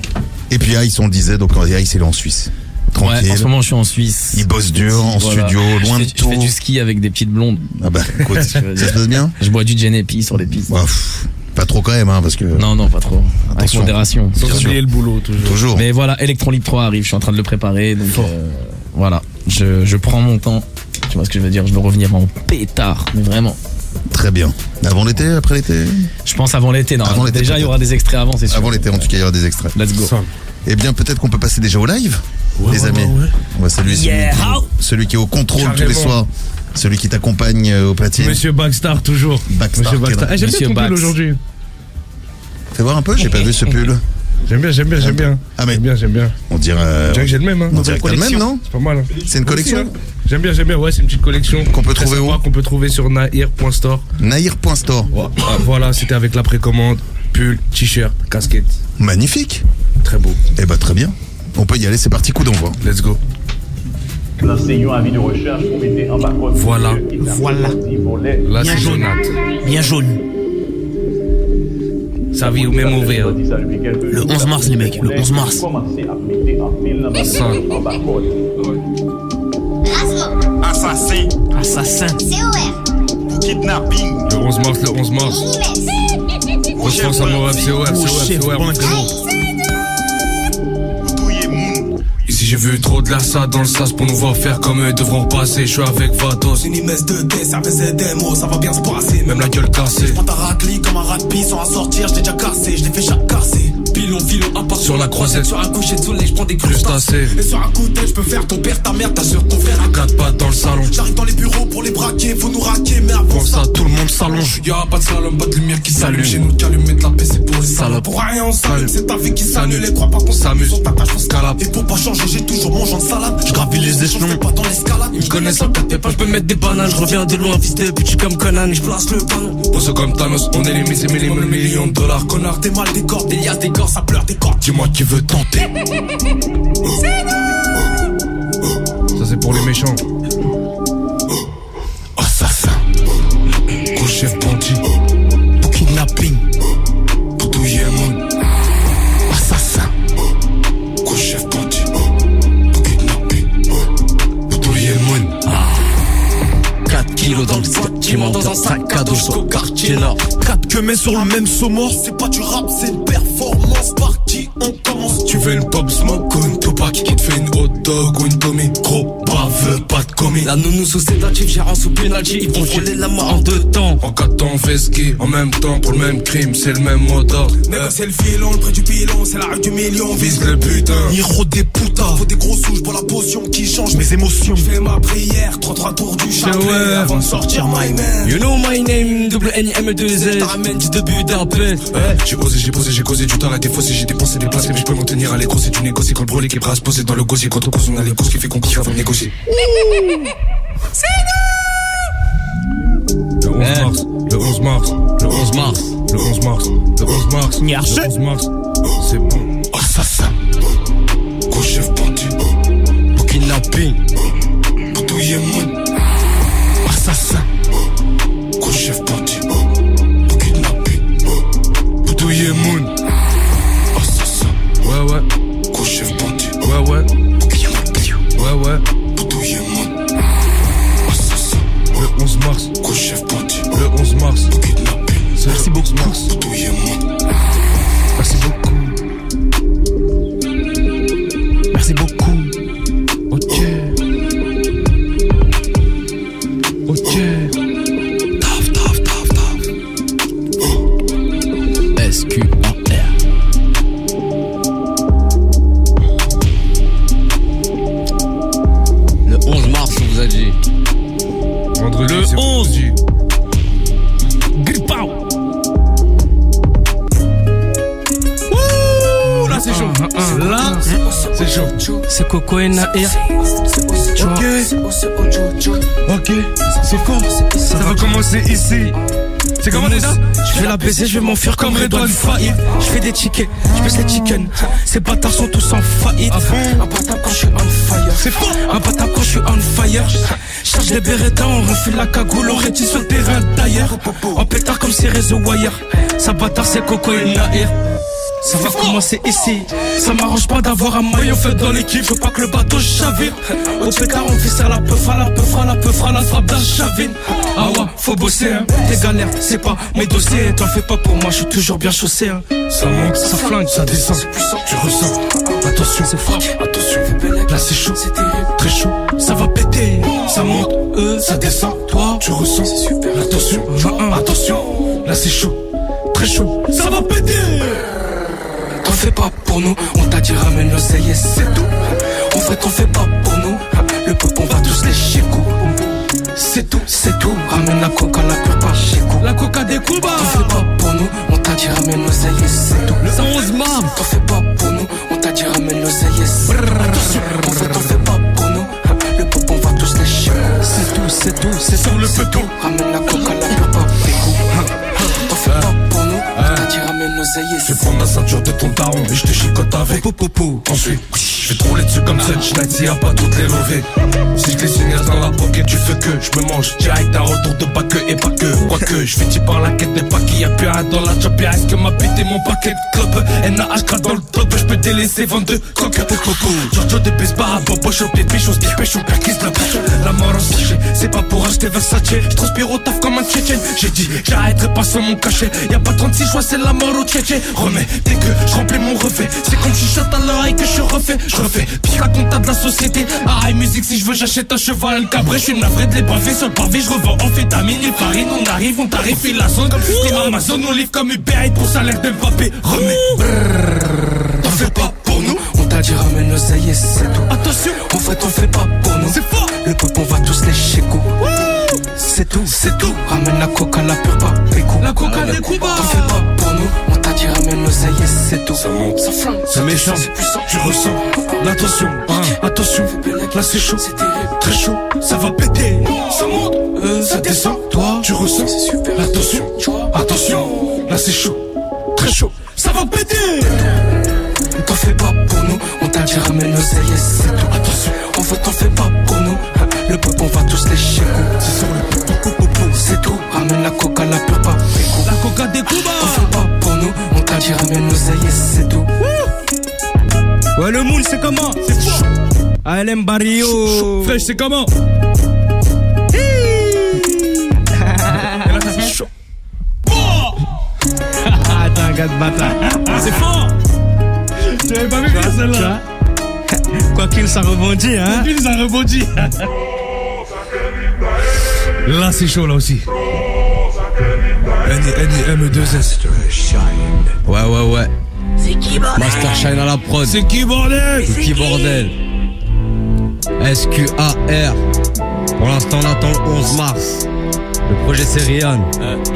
Et puis Ice, on le disait, donc Ice, il est en Suisse. Tranquille. Ouais, en ce moment, je suis en Suisse. Il bosse dur, en Voilà. studio, loin je de fais, tout. Je fais du ski avec des petites blondes. Ah bah, écoute, ça se passe bien Je bois du Genepi sur les pistes. Pas trop quand même, hein, parce que... Non, non, pas trop. Avec Attention. modération. Sans Bien sûr. oublier le boulot, toujours. Toujours. Mais voilà, Electron Libre 3 arrive, je suis en train de le préparer. Donc euh, voilà, je, je prends mon temps. Tu vois ce que je veux dire Je veux revenir en pétard, mais vraiment. Très bien. Avant l'été, après l'été? Je pense avant l'été. Non, Avant l'été, déjà il y aura des extraits avant, c'est sûr. Avant l'été, en tout cas, il y aura des extraits. Let's go. Eh bien, peut-être qu'on peut passer déjà au live, les ouais, amis. ouais, ouais. On va saluer celui, Yeah. qui, celui qui est au contrôle tous les soirs, celui qui t'accompagne euh, au platine. Monsieur Backstar, toujours. Backstar, Monsieur Backstar. quel- Eh, J'aime bien ton pull aujourd'hui. Fais voir un peu, j'ai pas vu ce pull. J'aime bien, j'aime bien, j'aime bien. Ah, mais J'aime bien, j'aime bien. on dirait. euh, que j'ai le même, hein. on dirait que t'as le même, non C'est pas mal. hein. C'est une collection hein. J'aime bien, j'aime bien. Ouais, c'est une petite collection. Qu'on peut trouver où Qu'on peut trouver sur nair.store. Nair.store. Ouais, ah, voilà, c'était avec la précommande. Pull, t-shirt, casquette. Magnifique. Très beau. Eh bah, très bien. On peut y aller, c'est parti, coup d'envoi. Let's go. Voilà. Voilà. Là, Bien c'est jaune. Bien jaune. Sa vie au même ouvert. Le 11 mars, les mecs. Le 11 mars. Ça. Assassin, Assassin. kidnapping, Le 11 mars, le 11 mars. À mon c'est j'ai vu trop de la ça dans le sas pour nous voir faire comme eux devront passer. Je suis avec Vatos. Une immense de D, ça faisait des mots, ça va bien se passer. Même la gueule cassée. Prends ta raclie comme un rat de sans à sortir, je t'ai déjà cassé, je l'ai fait chaque cassé. Pilon, filon, à part Sur la croisette, Sur un coucher de soleil, je prends des crustacés. Et sur un coup de je peux faire ton père, ta mère, ta soeur, ton frère. Quatre pattes dans le salon. J'arrive dans les bureaux pour les braquer, faut nous raquer, mais avant ça, tout le monde s'allonge. Y'a pas de slalom, pas de lumière qui s'allume. Chez nous, qu'allumer de la paix, c'est pour les salopes. Pour rien, on s'allume, c'est ta vie qui s'annule. Et crois pas qu'on s'amuse, on t'attache, on Scalab. Et pour pas changer, j'ai toujours mon genre de salade. Je gravis les échelons, pas dans l'escalade. Ils me connaissent en tête, pas, je peux mettre des bananes, je reviens de loin, fils de petit comme Conan, je place le canon. Pose comme Thanos, on est les milliers, milliers, millions de dollars. Connard, t'es mal des cordes, des liasses, des corps, ça pleure des cordes. Dis-moi qui veut tenter. Ça, c'est pour les méchants. Assassin, Gros chef bandit. Kilos dans le qui monte dans un sac à dos jusqu'au quartier nord. 4 que mets sur le même saumon. C'est pas du rap, c'est une performance. Parti, on commence. Tu veux une pop smoke ou une Tupac Qui te fait une hot dog ou une Tommy? Gros baveux, pas de commis La nounou sous sédatif, gérant sous penalty, ils vont voler la main en deux temps. En quatre temps on fait ski En même temps pour le même crime C'est le même mot d'ordre Négocier le filon, le prix du pilon, c'est la rue du million. On vise le putain Niro des putas, faut des gros sous, pour la potion qui change mes émotions. Je fais ma prière, 3-3 tours du ouais. avant de sortir my man. You know my name, double N M 2 Z. Ramène du début d'un peu. Ouais, j'ai posé, j'ai posé, j'ai causé du temps. À défausser, j'ai dépensé des places, mais je peux m'en tenir à l'écrou, c'est du négocier quand le brûlé qui est prêt à se poser dans le gosier, quand on cause on a les courses qui fait qu'on court avant de négocier. Le 11 mars, le 11 mars, le 11 mars, le 11 mars, le 11 mars, le 11 mars, c'est bon. Assassin, gros chef bandit, Pour kidnapping. pour douiller mon. Assassin, kidnapper, c'est c'est Coco et Nair. Vois, ok, c'est fort, ça va commencer ici, c'est comment déjà Je vais la baiser, je vais m'enfuir comme Redouane Faïd. Je fais des tickets, je baisse les chickens. Ces bâtards sont tous en faillite. Un bâtard quand je suis on fire. C'est fort Un bâtard quand je suis on fire. Charge les bérettins, on refile la cagoule, on rétisse sur le terrain d'ailleurs. En pétard comme ces réseaux wire. Ça bâtard, c'est Coco et Nair. Ça va commencer ici. Ça m'arrange pas d'avoir un maillon fait dans l'équipe. Veux pas que le bateau chavire. Au pétard, on fait ça la peuf, à la peuf, à la peuf, à la frappe d'un chavine. Ah ouais, faut bosser, hein. Tes galères, c'est pas mes dossiers. T'en fais pas pour moi, je suis toujours bien chaussé, hein. Ça monte, ça flingue, ça descend, tu ressens. Attention, c'est fort, attention. Là c'est chaud, c'est très chaud. Ça va péter, ça monte, euh, ça descend. Toi, tu ressens, super. Attention, attention. Là c'est chaud, très chaud. Ça va péter. T'en fais pas pour nous, on t'a dit ramène l'oseille et c'est tout. En fait, on fait pas pour nous, le peuple on va tous les chicots. C'est tout, c'est tout, ramène la coca, la pure pas chico. La coca des coups bas. T'en fais pas pour nous, on t'a dit ramène l'oseille et c'est tout. Le 11 mars. T'en fais pas pour nous, on t'a dit ramène l'oseille et c'est tout. En fait, t'en fais pas pour nous, le peuple on va tous les chicots. C'est tout, c'est tout, c'est Sur le peloton. Ramène la coca, la pure l'oseille vais prendre la ceinture de ton daron et je te chicote avec. Popopo Ensuite, je vais te rouler dessus comme cette schneid s'il y a pas toutes les levées. Si je une glace dans la pocket, tu fais que Je me mange. Direct à retour de pas que et pas que. Quoique, je fais t'y par la dans la job Est-ce que m'a pété mon paquet de club NAH craque dans le top, je peux délaisser 22 coques Popopo Giorgio des barres, bobo shop, des bichos, des pêches, on perquise la bouche. La mort en sachet, c'est pas pour acheter Versace. Je transpire au taf comme un tchétchène. J'ai dit, j'arrêterai pas sur mon cachet. Y'a pas 36 choix, c'est la mort au tchétchène. Remets, dès que je remplis mon refait. C'est comme si à l'oreille que je refais. Je refais, puis la compta de la société. Ah, musique, si je veux, j'achète un cheval, un cabré. Je suis navré de les pavés sur le pavé. Je revends amphétamine et farine On arrive, on tarifie la zone. Comme Amazon, on livre comme Uber Eats pour salaire d'Mbappé. Remets. T'en fais pas pour nous. On t'a dit ramène le ça c'est tout. Attention, en fait on fait pas pour nous. C'est fort. Le peuple on va tous les chécos. C'est tout, c'est tout. Ramène la coca, la pure pas. La coca, les coups T'en fais pas pour nous. On t'a dit ramène le ça c'est tout. Ça monte, ça flingue, ça méchant, c'est puissant. Tu ressens l'attention, attention. Là c'est chaud très chaud, ça va péter, ça monte, euh, ça descend, toi, tu ressens, l'attention, attention, là c'est chaud, très chaud, ça va péter. On t'en fait pas pour nous, on t'a dit ramène nos aïeux, c'est tout. Attention, on veut t'en fait pas pour nous. Le peuple, on va tous les chier. C'est sur le c'est tout. Ramène la coca, la pure pas. La coca des Cuba. On fait pas pour nous, on t'a dit ramène nos aïeux, c'est tout. Ouais, le moule, c'est comment? C'est chaud. ALM Barrio. Fraîche, c'est comment chaud. Attends, gars de bâtard. C'est fort J'avais pas vu celle-là. Quoi qu'il, ça rebondit, hein Quoi qu'il, ça rebondit. Là, c'est chaud, là aussi. N-I-M-2-S. Ouais, ouais, ouais. C'est qui, Master Shine à la prod. C'est qui, bordel C'est qui, bordel SQAR. Pour l'instant, on attend le 11 mars. Le projet c'est Rihanna.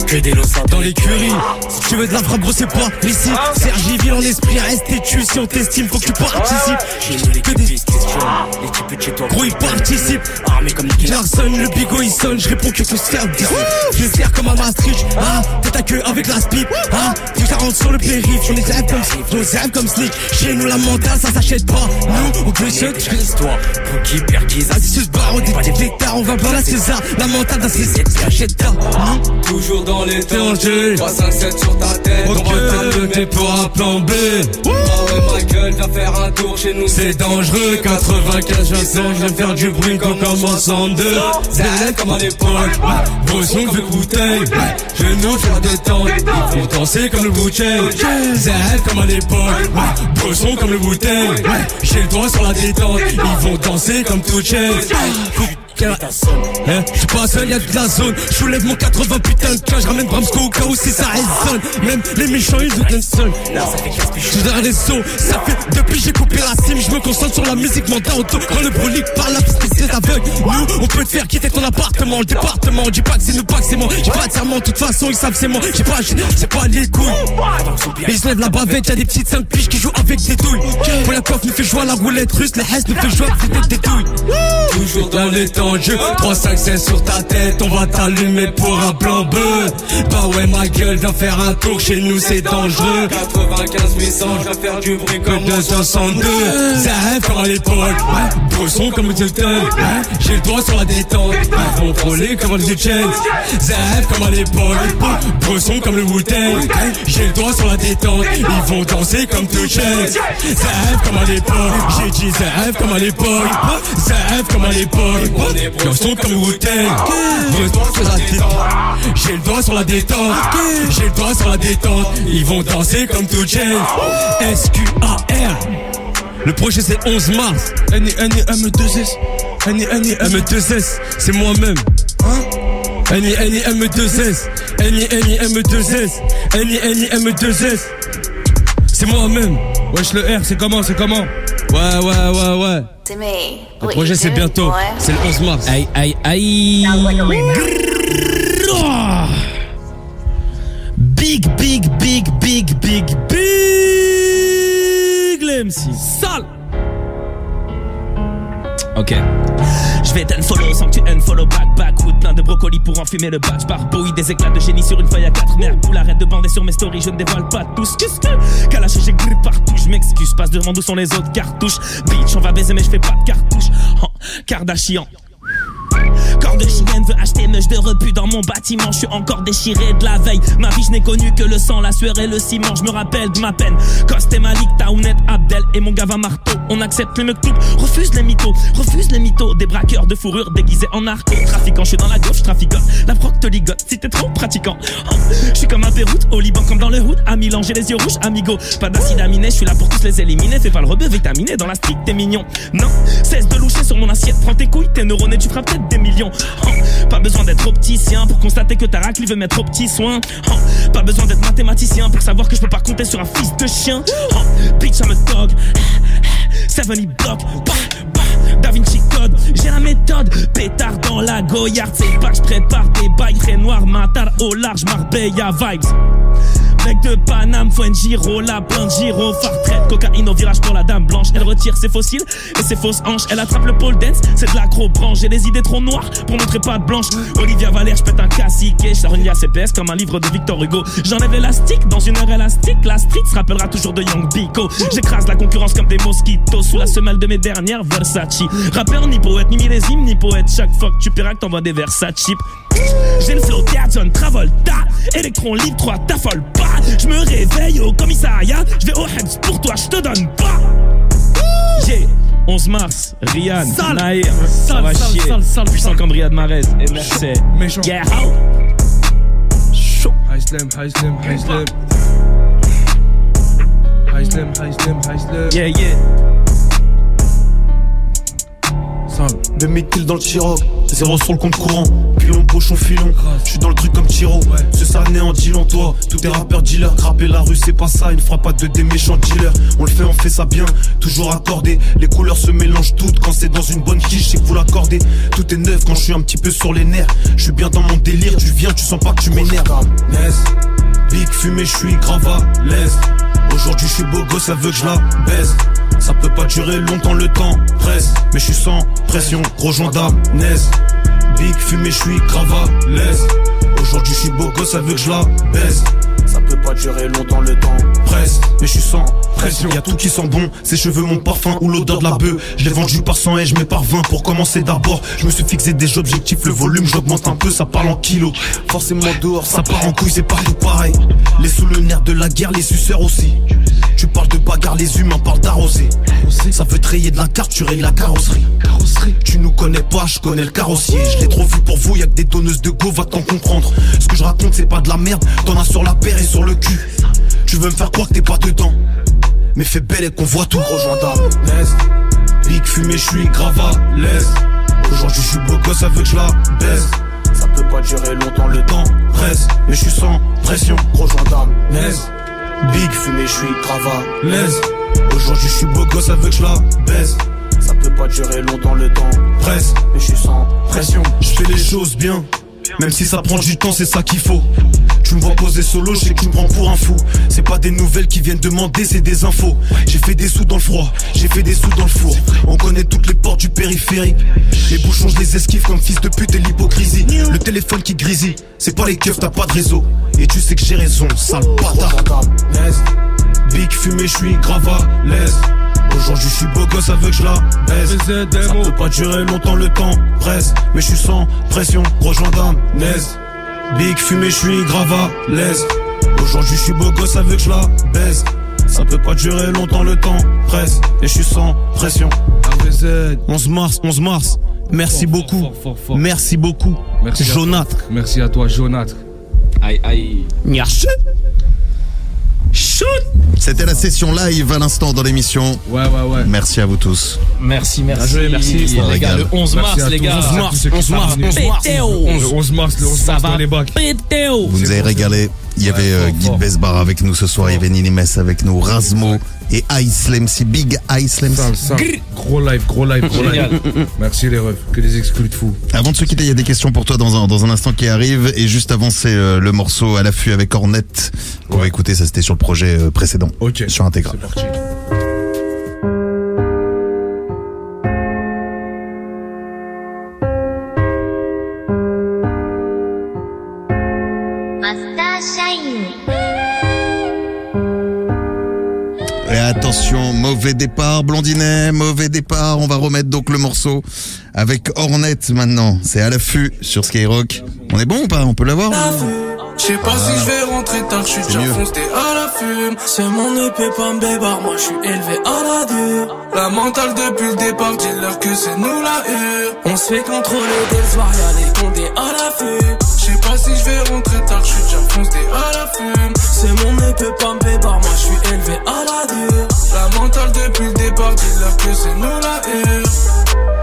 Que des lossins dans l'écurie. Si tu veux de la frappe, gros, c'est pas ici. Sergi, ville en esprit, reste tu. Si on t'estime, faut que tu participes. Que des L'équipe de chez toi. Gros, il participe. Armé comme Nicky Larson, le bigot il sonne, je réponds que que se faire. Je serre comme un Maastricht, ah, tête à queue avec la spip, ah, tu 40 sur le périph', on les aime comme on comme sneak. Chez nous la mentale, ça s'achète pas. Nous, on peut se Pookie, Perkis, ce bar, on dit pas des on va pas la César. La mentale d'un César, Toujours dans les dangers. 3, 5, 7 sur ta tête. On thé pour un plan B. Ah ouais, ma gueule, viens faire un tour chez nous. c'est dangereux, 95 Vincent, je viens faire du bruit qu'on commence en deux. Zélène comme à l'époque. Brosson de bouteille, genoux sur la détente, ils font danser comme le bouteille. Zèle comme à l'époque, Brosson comme le bouteille, j'ai le doigt sur la détente, ils vont danser comme tout chaise. Hein, je suis pas seul, y'a de la zone. Je soulève mon 80 putain de cas, je ramène Bramsco au cas où si ça résonne. Même les méchants, ils doutent seul. Je suis dans les sauts, ça fait depuis j'ai coupé la cime. Je me concentre sur la musique, montant auto. Quand le brolique parle, la piste c'est aveugle. Nous, on peut te faire quitter ton appartement, le département. Dis pas que c'est nous, pas que c'est moi. J'ai pas de serment, de toute façon, ils savent c'est moi. J'ai pas, j'ai pas les couilles. Et je lève la bavette, y'a des petites 5 piges qui jouent avec des douilles. Pour la coiffe nous fait jouer à la roulette russe, les Hess nous fait jouer avec des douilles. Toujours dans les temps de jeu, 3, 5, 16 sur ta tête, on va t'allumer pour un plan bleu. Bah ouais, ma gueule, viens faire un tour, chez nous c'est dangereux. 95 800, je viens faire du bruit comme Comme 262, Zahef comme à l'époque, ouais. Brosson comme le Tilton, ouais. J'ai le doigt sur la détente, ils vont frôler comme le Chance. Zahef comme à l'époque, Brosson comme le Wu-Tang, J'ai le doigt sur la détente, ils vont danser comme tout Chance. Zahef comme à l'époque, j'ai dit Zahef comme à l'époque, Zahef comme à l'époque, Brosson comme le Wu-Tang. J'ai le doigt sur la détente, j'ai le doigt sur la détente, ils vont danser comme tout Chance. S-Q-A-R. Le projet c'est 11 mars. N-I-N-I-M-2-S. N-I-N-I-M-2-S. C'est moi-même. Hein? N-I-N-I-M-2-S. N-I-N-I-M-2-S. N-I-N-I-M-2-S. C'est moi-même. Wesh, le R, c'est comment C'est comment Ouais, ouais, ouais, ouais. Le projet c'est bientôt. C'est le 11 mars. Aïe, aïe, aïe. Big, big, big, big, big, big. MC. Sale. Ok. Je vais t'unfollow sans que tu unfollow back backwood de brocolis pour enfumer le batch. Barbouille des éclats de génie sur une feuille à quatre merde Ou arrête de bander sur mes stories je ne dévoile pas tous. Qu'est-ce que Kalash j'ai grille partout. Je m'excuse passe devant d'où sont les autres cartouches. Bitch on va baiser mais je fais pas de cartouche oh, Kardashian Corps de chienne veut acheter meuche de repu dans mon bâtiment. Je suis encore déchiré de la veille. Ma vie, je n'ai connu que le sang, la sueur et le ciment. Je me rappelle de ma peine. Costé Malik, Taounet, Abdel et mon gava marteau. On accepte les mecs refuse les mythos, refuse les mythos. Des braqueurs de fourrure déguisés en narco. Trafiquant, je suis dans la gauche, trafiquant. La proc te ligote si t'es trop pratiquant. Au Liban comme dans le hood. À Milan, j'ai les yeux rouges, amigo. Pas d'acide aminé, je suis là pour tous les éliminer. Fais pas le rebeu vitaminé dans la street, t'es mignon. Non, cesse de loucher sur mon assiette. Prends tes couilles, tes neurones et tu feras peut-être des millions. Oh, Pas besoin d'être opticien pour constater que ta raclée veut mettre au petit soin. Oh, Pas besoin d'être mathématicien pour savoir que je peux pas compter sur un fils de chien. Oh, Bitch, I'm a dog. Seven block. Bah, bah, Da Vinci Code, j'ai la méthode. Pétard dans la goyarde, c'est pas que je prépare des bails très noirs. Matar au large, Marbella vibes. Mec de Paname, faut giro, la plein de giro. Phare traite, cocaïne au virage pour la dame blanche. Elle retire ses fossiles et ses fausses hanches. Elle attrape le pole dance, c'est de l'acro-branche. J'ai des idées trop noires pour montrer pas de blanche. Olivia Valère, je pète un classique et je une CPS comme un livre de Victor Hugo. J'enlève l'élastique dans une heure élastique. La street se rappellera toujours de Young Biko. J'écrase la concurrence comme des mosquitos sous la semelle de mes dernières Versace. Rappeur ni poète, ni millésime, ni poète. Chaque fois que tu paieras que t'envoies des Versace. J'ai le flow John Travolta Electron libre 3 t'affole pas Je me réveille au commissariat Je vais au Hebs pour toi je te donne pas Yeah 11 mars, Rian, Sale. Naïr, ça Sale, va sale, chier sale, sale, Puissant comme Riyad Mahrez et Mercé Méchant. Yeah how Chaud. High slam, high slam, high slam. High slam, high slam, high slam. Yeah, yeah. Demi kills dans le Chiroc, zéro sur le compte courant. Pilon, pochon, filon. Je suis dans le truc comme Tiro. Ce sarné en deal en toi. Tous tes rappeurs dealers. Grapper la rue, c'est pas ça. Une frappe de des méchants dealers. On le fait, on fait ça bien. Toujours accordé. Les couleurs se mélangent toutes. Quand c'est dans une bonne quiche, c'est que vous l'accordez. Tout est neuf quand je suis un petit peu sur les nerfs. Je suis bien dans mon délire. Tu viens, tu sens pas que tu m'énerves. Big fumé, je suis grave à l'aise. Aujourd'hui, je suis beau gosse, ça veut que je la baise. Ça peut pas durer longtemps, le temps presse. Mais je suis sans pression, gendarme, naise. Big fumé, je suis l'aise. Aujourd'hui, je suis beau gosse, ça veut que je la baise. Ça peut pas durer longtemps, le temps presse. Mais je suis sans pression. Y a tout qui sent bon, ses cheveux, mon parfum ou l'odeur de la bœuf. Je l'ai vendu par 100 et je mets par 20 pour commencer d'abord. Je me suis fixé des objectifs, le volume, j'augmente un peu, ça parle en kilos. Forcément dehors, ça part en couille, c'est partout pareil. Les sous le nerf de la guerre, les suceurs aussi. Tu parles de bagarre, les humains parlent d'arroser. Ça veut te rayer de la carte, tu rayes la carrosserie. Tu nous connais pas, je connais le carrossier. Je l'ai trop vu pour vous, y a que des donneuses de go, va t'en comprendre. Ce que je raconte, c'est pas de la merde, t'en as sur la paire et sur le cul. Tu veux me faire croire que t'es pas dedans. Mais fais belle et qu'on voit tout, gros gendarme. Laisse. Big fumé, je suis grave à l'aise. Aujourd'hui, je suis beau gosse, ça veut que je la baise. Ça peut pas durer longtemps, le temps presse. Mais je suis sans pression, gros gendarme. Big fumé, je suis grave à l'aise. Aujourd'hui, je suis beau gosse, que je la baise. Ça peut pas durer longtemps, le temps presse. Mais je suis sans pression. Je fais les choses bien. Même si ça prend du temps, c'est ça qu'il faut. Tu me vois poser solo, je sais que tu me prends pour un fou. C'est pas des nouvelles qui viennent demander, c'est des infos. J'ai fait des sous dans le froid, j'ai fait des sous dans le four. On connaît toutes les portes du périphérique. Les bouchons, je les esquive comme fils de pute et l'hypocrisie. Le téléphone qui grésille, c'est pas les keufs, t'as pas de réseau. Et tu sais que j'ai raison, sale bâtard. Big fumé, je suis grave à l'aise. Aujourd'hui je suis beau gosse, ça veut que je la baise. Ça peut pas durer longtemps, le temps presse. Mais je suis sans pression, gendarme, naise. Big fumé, je suis grave à l'aise. Aujourd'hui je suis beau gosse, ça veut que je la baise. Ça peut pas durer longtemps, le temps presse. Et je suis sans pression. 11 mars, 11 mars. Merci beaucoup. Merci beaucoup. Merci à toi. Jonathan. Merci à toi, Jonathan. Aïe, aïe. Merci. Shoot C'était la session live à l'instant dans l'émission. Ouais, ouais, ouais. Merci à vous tous. Merci, merci. Joué, merci. Les gars, le 11 mars, Merci les gars. 11 mars, 11 mars, 11 mars. Pétéo. Le 11 mars, le 11 Ça mars va dans les bacs. pétéo. Vous nous avez régalé. Il y avait euh, Guy. Besbar avec nous ce soir. Il y avait Nini Mess avec nous. Rasmo et Islem. Si Big. Sale, sale. Gros live, gros live, gros live. Merci les refs. Que des exclus de fou. Avant de se quitter, il y a des questions pour toi dans un, dans un instant qui arrive. Et juste avant, c'est euh, le morceau à l'affût avec Ornette. qu'on va écouter, ça c'était sur le projet euh, précédent. Sur Intégral. Mauvais départ, Blondinet, mauvais départ. On va remettre donc le morceau avec Ornette maintenant. C'est à l'affût sur Skyrock. On est bon ou pas? On peut l'avoir? Je sais pas si je vais rentrer tard, je suis déjà foncé à la fume. C'est mon épée, pas me bébar, moi je suis élevé à la dure. La mentale depuis le départ, dis-leur que c'est nous la hure. On se fait contrôler dès le soir, y'a des condés à la fume. Je sais pas si je vais rentrer tard, je suis déjà foncé à la fume. C'est mon épée, pas me bébar, moi je suis élevé à la dure. La mentale depuis le départ, dis-leur que c'est nous la hure.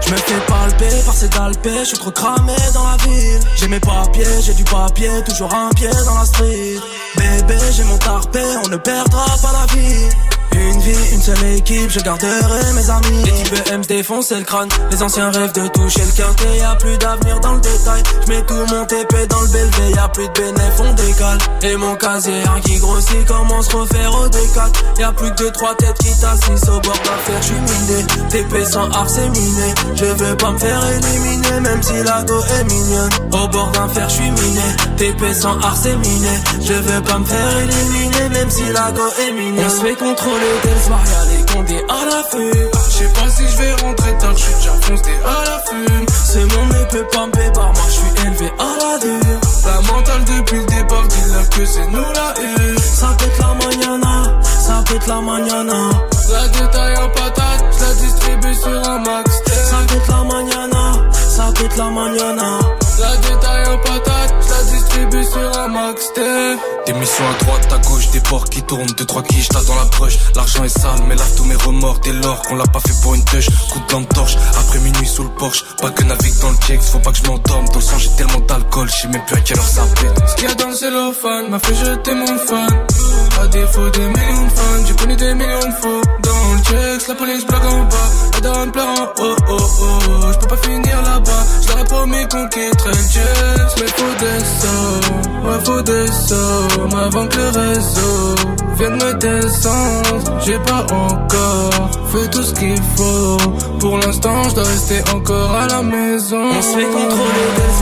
Je me fais palper par ces dalpés, je suis trop cramé dans la ville. J'ai mes papiers, j'ai du papier, toujours un pied dans la street. Bébé, j'ai mon tarpé, on ne perdra pas la vie. Une vie, une seule équipe, je garderai mes amis. Les types aiment se défoncer le crâne. Les anciens rêvent de toucher le quintet. Y'a plus d'avenir dans le détail. Je mets tout mon TP dans le belvé. Y'a plus de bénéfices, on décale. Et mon casier, un qui grossit, comment se refaire au décal. Y'a plus que deux, trois têtes qui t'assisent au bord d'affaires. J'suis miné. TP sans art, c'est miné. Je veux pas me faire éliminer, même si la go est mignonne. Au bord d'un fer, j'suis miné. TP sans art, c'est miné. Je veux pas me faire éliminer, même si la go est mignonne. On se fait contrôler dès le soir, y'a les condés à la fume. J'sais pas si j'vais rentrer tard, j'suis déjà foncé à la fume. C'est mon épée pas bar, moi j'suis élevé à la dure. La mentale depuis le départ, dis-leur que c'est nous la U. Ça pète la mañana, ça pète la mañana. La détaille en patate, j'la distribue sur un max. Ça pète la mañana, ça pète la mañana. La détaille en patate, max. Des missions à droite, à gauche, des porcs qui tournent, deux trois quiches, t'as dans la brush. L'argent est sale, mais lave tous mes remords dès lors qu'on l'a pas fait pour une touche. Coup de torche, après minuit sous le porche. Pas que navigue dans le check, faut pas que je m'endorme. Dans le sang, j'ai tellement d'alcool, je sais même plus à quelle heure ça pète. Ce qu'il y a dans le cellophane m'a fait jeter mon fan. À défaut des millions de fans, j'ai connu des millions de faux. Dans le check, la police blague en bas, la daronne pleure en haut, oh oh. J'peux pas finir là-bas, j'l'aurais promis qu'on quitterait le check. Mais faut des sauts, ouais faut des sauts. Avant que le réseau vienne me descendre, j'ai pas encore fait tout ce qu'il faut. Pour l'instant, je dois rester encore à la maison. On se fait contrôler dès le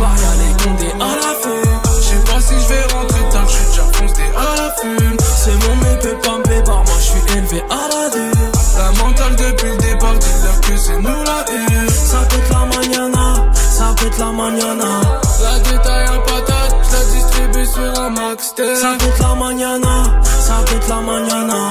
mañana. La détaille en patate, j'la distribue sur un max. Ça pète la mañana, ça pète la mañana.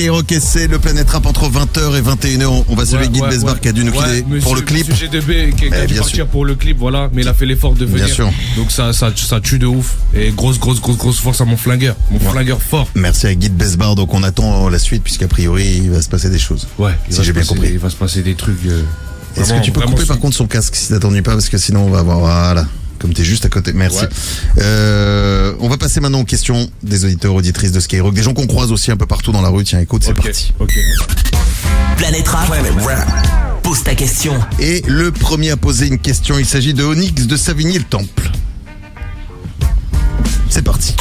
Skyrock et c'est le Planète Rap entre 20h et 21h. On- va saluer Guy Besbar qui a dû nous quitter pour le clip. Monsieur qui, Eh, a dû bien partir sûr. pour le clip, voilà. Mais il a fait l'effort de venir. Bien sûr. Donc ça, ça, ça tue de ouf. Et grosse, grosse, grosse, grosse force à mon flingueur. Mon flingueur fort. Merci à Guy Besbar. Donc on attend la suite puisqu'a priori il va se passer des choses. Ouais, si j'ai bien compris. Il va se passer des trucs. euh, Est-ce que tu peux couper par contre son casque si ça t'ennuie pas parce que sinon on va avoir voilà comme t'es juste à côté. Merci. Ouais. Euh, on va passer maintenant aux questions des auditeurs auditrices de Skyrock, des gens qu'on croise aussi un peu partout dans la rue. Tiens, écoute, c'est parti. Planète Rap. Pose ta question. Et le premier à poser une question, il s'agit de Onyx de Savigny-le-Temple. C'est parti.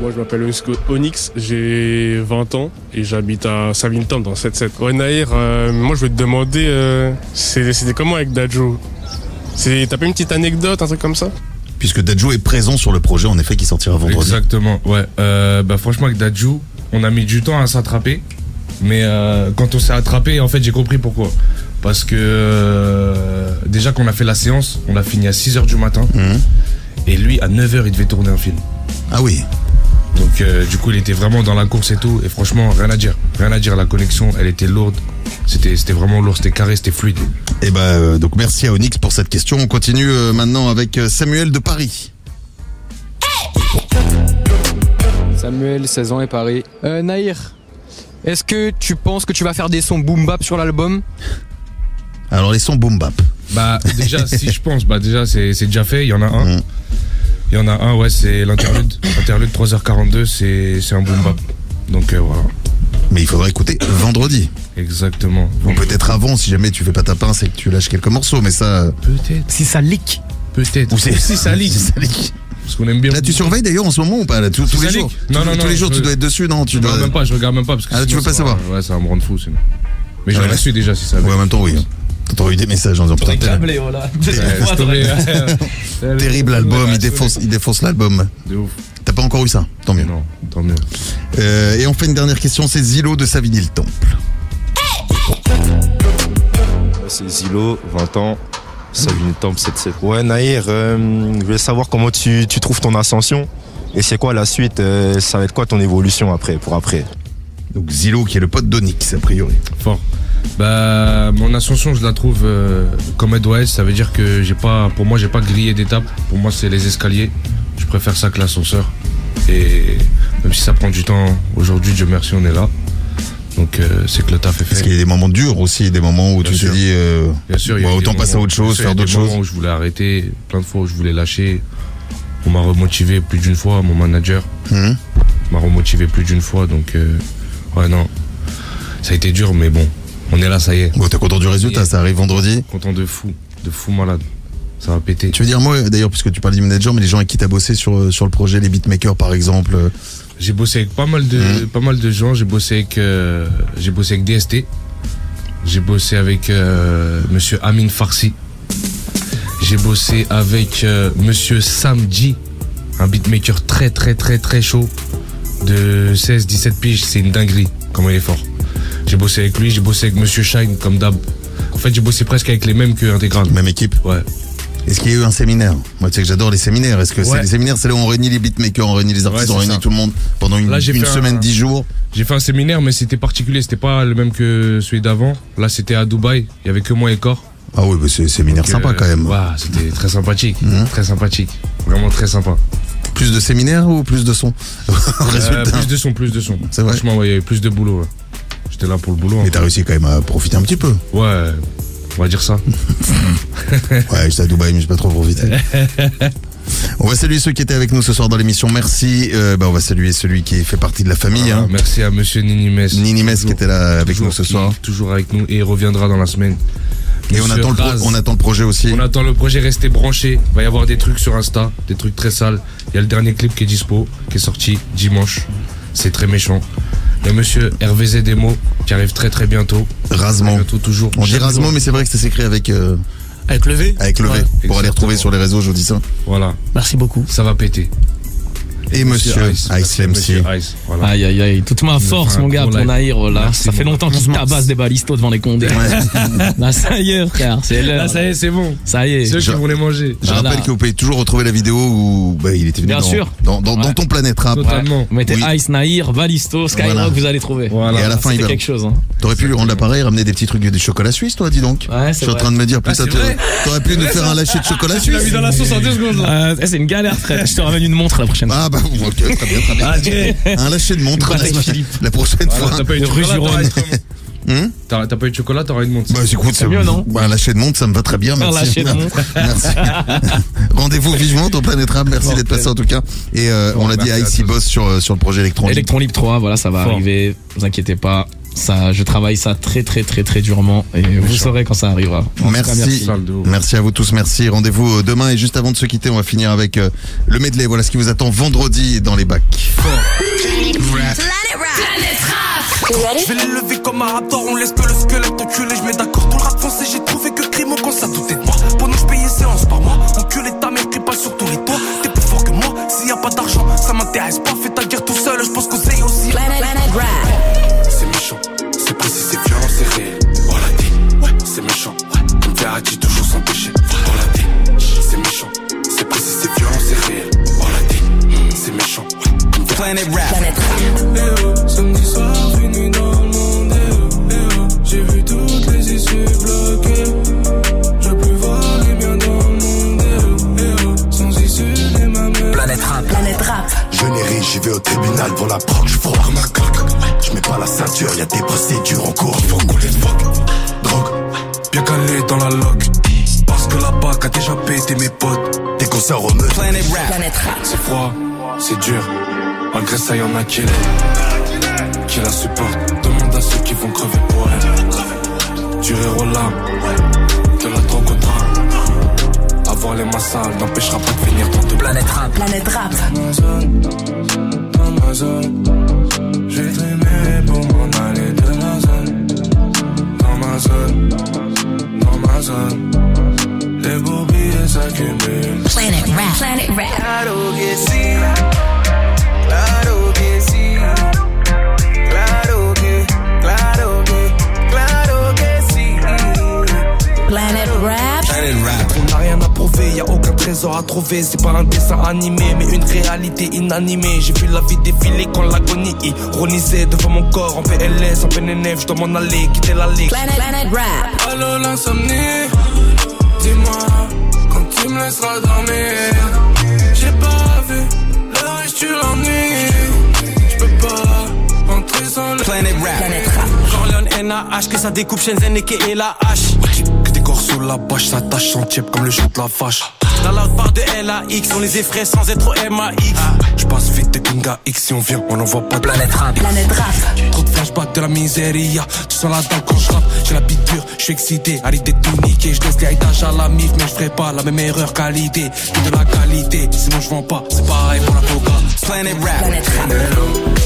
Moi, je m'appelle Onyx- Onyx, j'ai 20 ans et j'habite à Savigny-le-Temple dans 7-7. Ouais, Naïr, euh, moi, je voulais te demander, euh, c'est- c'était comment avec Dajo? T'as pas une petite anecdote, un truc comme ça? Puisque Dadjo est présent sur le projet, en effet, qui sortira vendredi. Exactement, ouais. Euh, bah franchement avec Dadju, on a mis du temps à s'attraper. Mais euh, quand on s'est attrapé, en fait, j'ai compris pourquoi. Parce que euh, déjà qu'on a fait la séance, on l'a fini à 6h du matin. Et lui, à 9h, il devait tourner un film. Ah oui. Donc euh, du coup, il était vraiment dans la course et tout. Et franchement, rien à dire. Rien à dire, la connexion, elle était lourde. C'était c'était vraiment lourd, c'était carré, c'était fluide. Et bah, euh, donc merci à Onyx pour cette question. On continue euh, maintenant avec Samuel de Paris. Samuel, 16 ans et Paris. Euh, Naïr, est-ce que tu penses que tu vas faire des sons boom bap sur l'album? Alors les sons boom bap. Bah déjà, si je pense, bah déjà c'est c'est déjà fait, il y en a un. Mm. Il y en a un, ouais, c'est l'interlude. Interlude 3h42, c'est c'est un boom bap. Donc euh, voilà. Mais il faudra écouter vendredi. Exactement. Ou peut-être avant, si jamais tu fais pas ta pince et que tu lâches quelques morceaux, mais ça. Peut-être. Si ça leak. Peut-être. Ou c'est si ça leak. Si ça leak. Parce qu'on aime bien. Là, tu surveilles d'ailleurs en ce moment ou pas là, tous, les jours? Non, Tous- non, tous non, les jours, je- tu dois être dessus, non Tu je dois. regarde même pas, je regarde même pas parce que Ah, tu veux pas va- savoir Ouais, ça va me rendre fou sinon. Mais Ouais. j'aurais su déjà si ça Ouais, en même temps, oui. T'aurais eu des messages en disant putain, terrible. voilà. terrible album, il défonce, il défonce l'album. De ouf. T'as pas encore eu ça Tant mieux. Non, tant mieux. Euh, et on fait une dernière question, c'est Zilo de Savigny-le-Temple. C'est Zilo, 20 ans, Savigny Temple 77. Ouais, Naïr, euh, je voulais savoir comment tu, tu trouves ton ascension et c'est quoi la suite euh, Ça va être quoi ton évolution après, pour après? Donc Zilo qui est le pote d'Onyx, a priori. Fort. Bah, mon ascension, je la trouve euh, comme elle doit être. Ça veut dire que j'ai pas, pour moi, j'ai pas grillé d'étapes. Pour moi, c'est les escaliers. Je préfère ça que l'ascenseur. Et même si ça prend du temps, aujourd'hui, Dieu merci, on est là. Donc euh, c'est que le taf est fait. Parce qu'il y a des moments durs aussi, des moments où tu te dis, euh, Bien sûr, il y a ouais, eu autant passer à autre chose, sûr, faire il y a d'autres des moments choses. où je voulais arrêter, plein de fois où je voulais lâcher. On m'a remotivé plus d'une fois, mon manager Mhm. m'a remotivé plus d'une fois, donc ouais non, ça a été dur, mais bon, on est là, ça y est. Bon, t'es content du résultat, ça arrive vendredi. Content de fou, de fou malade, ça va péter. Tu veux dire, moi, d'ailleurs, puisque tu parles du manager, mais les gens avec qui t'as bossé sur, euh, sur le projet, les beatmakers par exemple. euh, J'ai bossé avec pas mal de, Mhm. pas mal de gens. J'ai bossé avec, euh, j'ai bossé avec DST. J'ai bossé avec euh, Monsieur Amin Farsi. J'ai bossé avec euh, Monsieur Samji, un beatmaker très très très très chaud de 16-17 piges. C'est une dinguerie, comment il est fort. J'ai bossé avec lui. J'ai bossé avec Monsieur Shine comme d'hab. En fait, j'ai bossé presque avec les mêmes que Intégral. Même équipe. Ouais. Est-ce qu'il y a eu un séminaire Moi, tu sais que j'adore les séminaires. Est-ce que c'est les séminaires, c'est là où on réunit les beatmakers, on réunit les artistes, Ouais, on réunit ça. tout le monde pendant une, Là, une semaine, un- dix jours J'ai fait un séminaire, mais c'était particulier. C'était pas le même que celui d'avant. Là, c'était à Dubaï. Il y avait que moi et Cor. Ah oui, bah, c'est séminaire Donc, sympa euh, quand même. Ouais, c'était très sympathique. Mhm. Très sympathique. Vraiment très sympa. Plus de séminaires ou plus de son Résultat. Euh, plus de son, plus de son. C'est vrai. Franchement, il y avait plus de boulot. J'étais là pour le boulot. Mais t'as réussi quand même à profiter un petit peu. Ouais, on va dire ça. Ouais, j'étais à Dubaï, mais j'ai pas trop profité. On va saluer ceux qui étaient avec nous ce soir dans l'émission. Merci. Euh, bah, on va saluer celui qui fait partie de la famille. Voilà, hein. Merci à monsieur Ninimes. Ninimes qui était là avec nous ce soir. Toujours avec nous et il reviendra dans la semaine. Et on attend, le on attend le projet aussi. On attend le projet, restez branchés. Il va y avoir des trucs sur Insta, des trucs très sales. Il y a le dernier clip qui est dispo, qui est sorti dimanche. C'est très méchant. Il y a monsieur RVZ Demo qui arrive très très bientôt. Rasement. Bientôt toujours. On dit rasement, mais c'est vrai que ça s'écrit avec. euh, Avec le V Avec le V. Ouais. Pour aller retrouver sur les réseaux, je vous dis ça. Voilà. Merci beaucoup. Ça va péter. Et monsieur Ice. Ice monsieur Ice. Voilà. Aïe aïe aïe, toute ma force mon gars pour. Naïr là. Merci, ça fait longtemps qu'il tabasse des balistos devant les condés. Là ça y est frère, c'est l'heure. Là, ça y est, c'est bon. Ça y est. C'est eux qui vont les manger. Je Voilà. rappelle que vous pouvez toujours retrouver la vidéo où bah, il était venu Bien dans, sûr. dans, dans, dans Ouais. ton planète rap. Totalement. Vous mettez Oui. Ice, Naïr, Balisto, Skyrock, Voilà. vous allez trouver. Voilà. Et à la fin, il va. quelque chose. Hein. T'aurais pu lui rendre l'appareil, ramener des petits trucs du chocolat suisse, toi, dis donc. Ouais, Je suis en train de me dire, Ah, putain, t'aurais- pu nous faire un lâcher de chocolat suisse. mis dans la sauce en deux secondes là. Euh, eh, c'est une galère frère. Je te ramène une montre la prochaine fois. Ok, très bien, très bien. Ah. Un lâcher de montre la, Philippe. la prochaine Voilà, fois. T'as pas eu de Hum T'as t'as pas eu de chocolat, t'auras une montre. bah écoute, C'est mieux, non bah, Un lâcher de montre, ça me va très bien, merci. montre. Rendez-vous vivement dans Planète Rap, merci d'être passé en tout cas. Et euh, Bon, on l'a dit, à tous. bosse sur, euh, sur le projet Electron. Electron Libre 3, voilà, ça va Fort. arriver. Vous inquiétez pas. Ça, je travaille ça très très très très durement et vous saurez quand ça arrivera. Cas, Merci. Merci à vous tous, merci. Rendez-vous euh, demain et juste avant de se quitter, on va finir avec euh, le medley. Voilà ce qui vous attend vendredi dans les bacs. Je vais les lever comme un raptor, on laisse que le squelette enculé, je mets d'accord tout le rap français, j'ai trouvé que crime quand ça doutait de moi. Pour nous je payais séance par mois, enculé ta mère crie pas sur tous les toits, t'es plus fort que moi, s'il y a pas d'argent, ça m'intéresse pas, fais ta guerre tout seul, je pense qu'on sait aussi. C'est Verratti toujours sans péché. On l'a dit, c'est méchant, c'est précis, c'est violent, c'est réel. On l'a hmm, c'est méchant, ouais, comme Planet Eh oh, samedi soir, Ça, y'en a qui l'aiment. Qui la supportent. Demande à ceux qui vont crever pour elle. Du rire aux larmes. De la drogue au drame. Avoir les mains sales n'empêchera pas de finir dans deux Planète Rap. Planète Rap. Dans ma zone, dans ma zone. J'ai trimé pour m'en aller de la zone. Dans ma zone, dans ma zone. Les bourbiers s'accumulent. Planet Rap. Planet Rap. c'est pas un dessin animé, mais une réalité inanimée. J'ai vu la vie défiler quand l'agonie ironisait devant mon corps en PLS, en PNF, je dois m'en aller, quitter la ligue. Planet, planet rap. Allô l'insomnie, dis-moi quand tu me laisseras dormir. J'ai pas vu l'heure et tu l'ennui. J'peux pas rentrer sans le planet rap. Planet rap. Corleone NAH, que ça découpe Shenzhen et est la hache. Que des corps sous la bâche, ça tâche en comme le chant de la vache. L'autre part de LAX, on les effraie sans être au MAX. Je passe vite de Kinga X si on vient, on n'envoie pas de Planète rap. Planète rap. Trop de flashbacks de la miséria. Tu sens la dent quand je rappe. J'ai la bite dure, je suis excité. Arrête de tout niquer. Je laisse les haïtages à la mif, mais je ferai pas la même erreur qualité. Que de la qualité, sinon je vends pas. C'est pareil pour la coca. Planet Rap. Planète rap.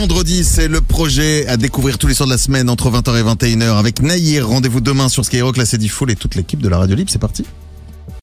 Vendredi, c'est le projet à découvrir tous les soirs de la semaine entre 20h et 21h avec Naïr. Rendez-vous demain sur Skyrock, la Full et toute l'équipe de la Radio Libre. C'est parti.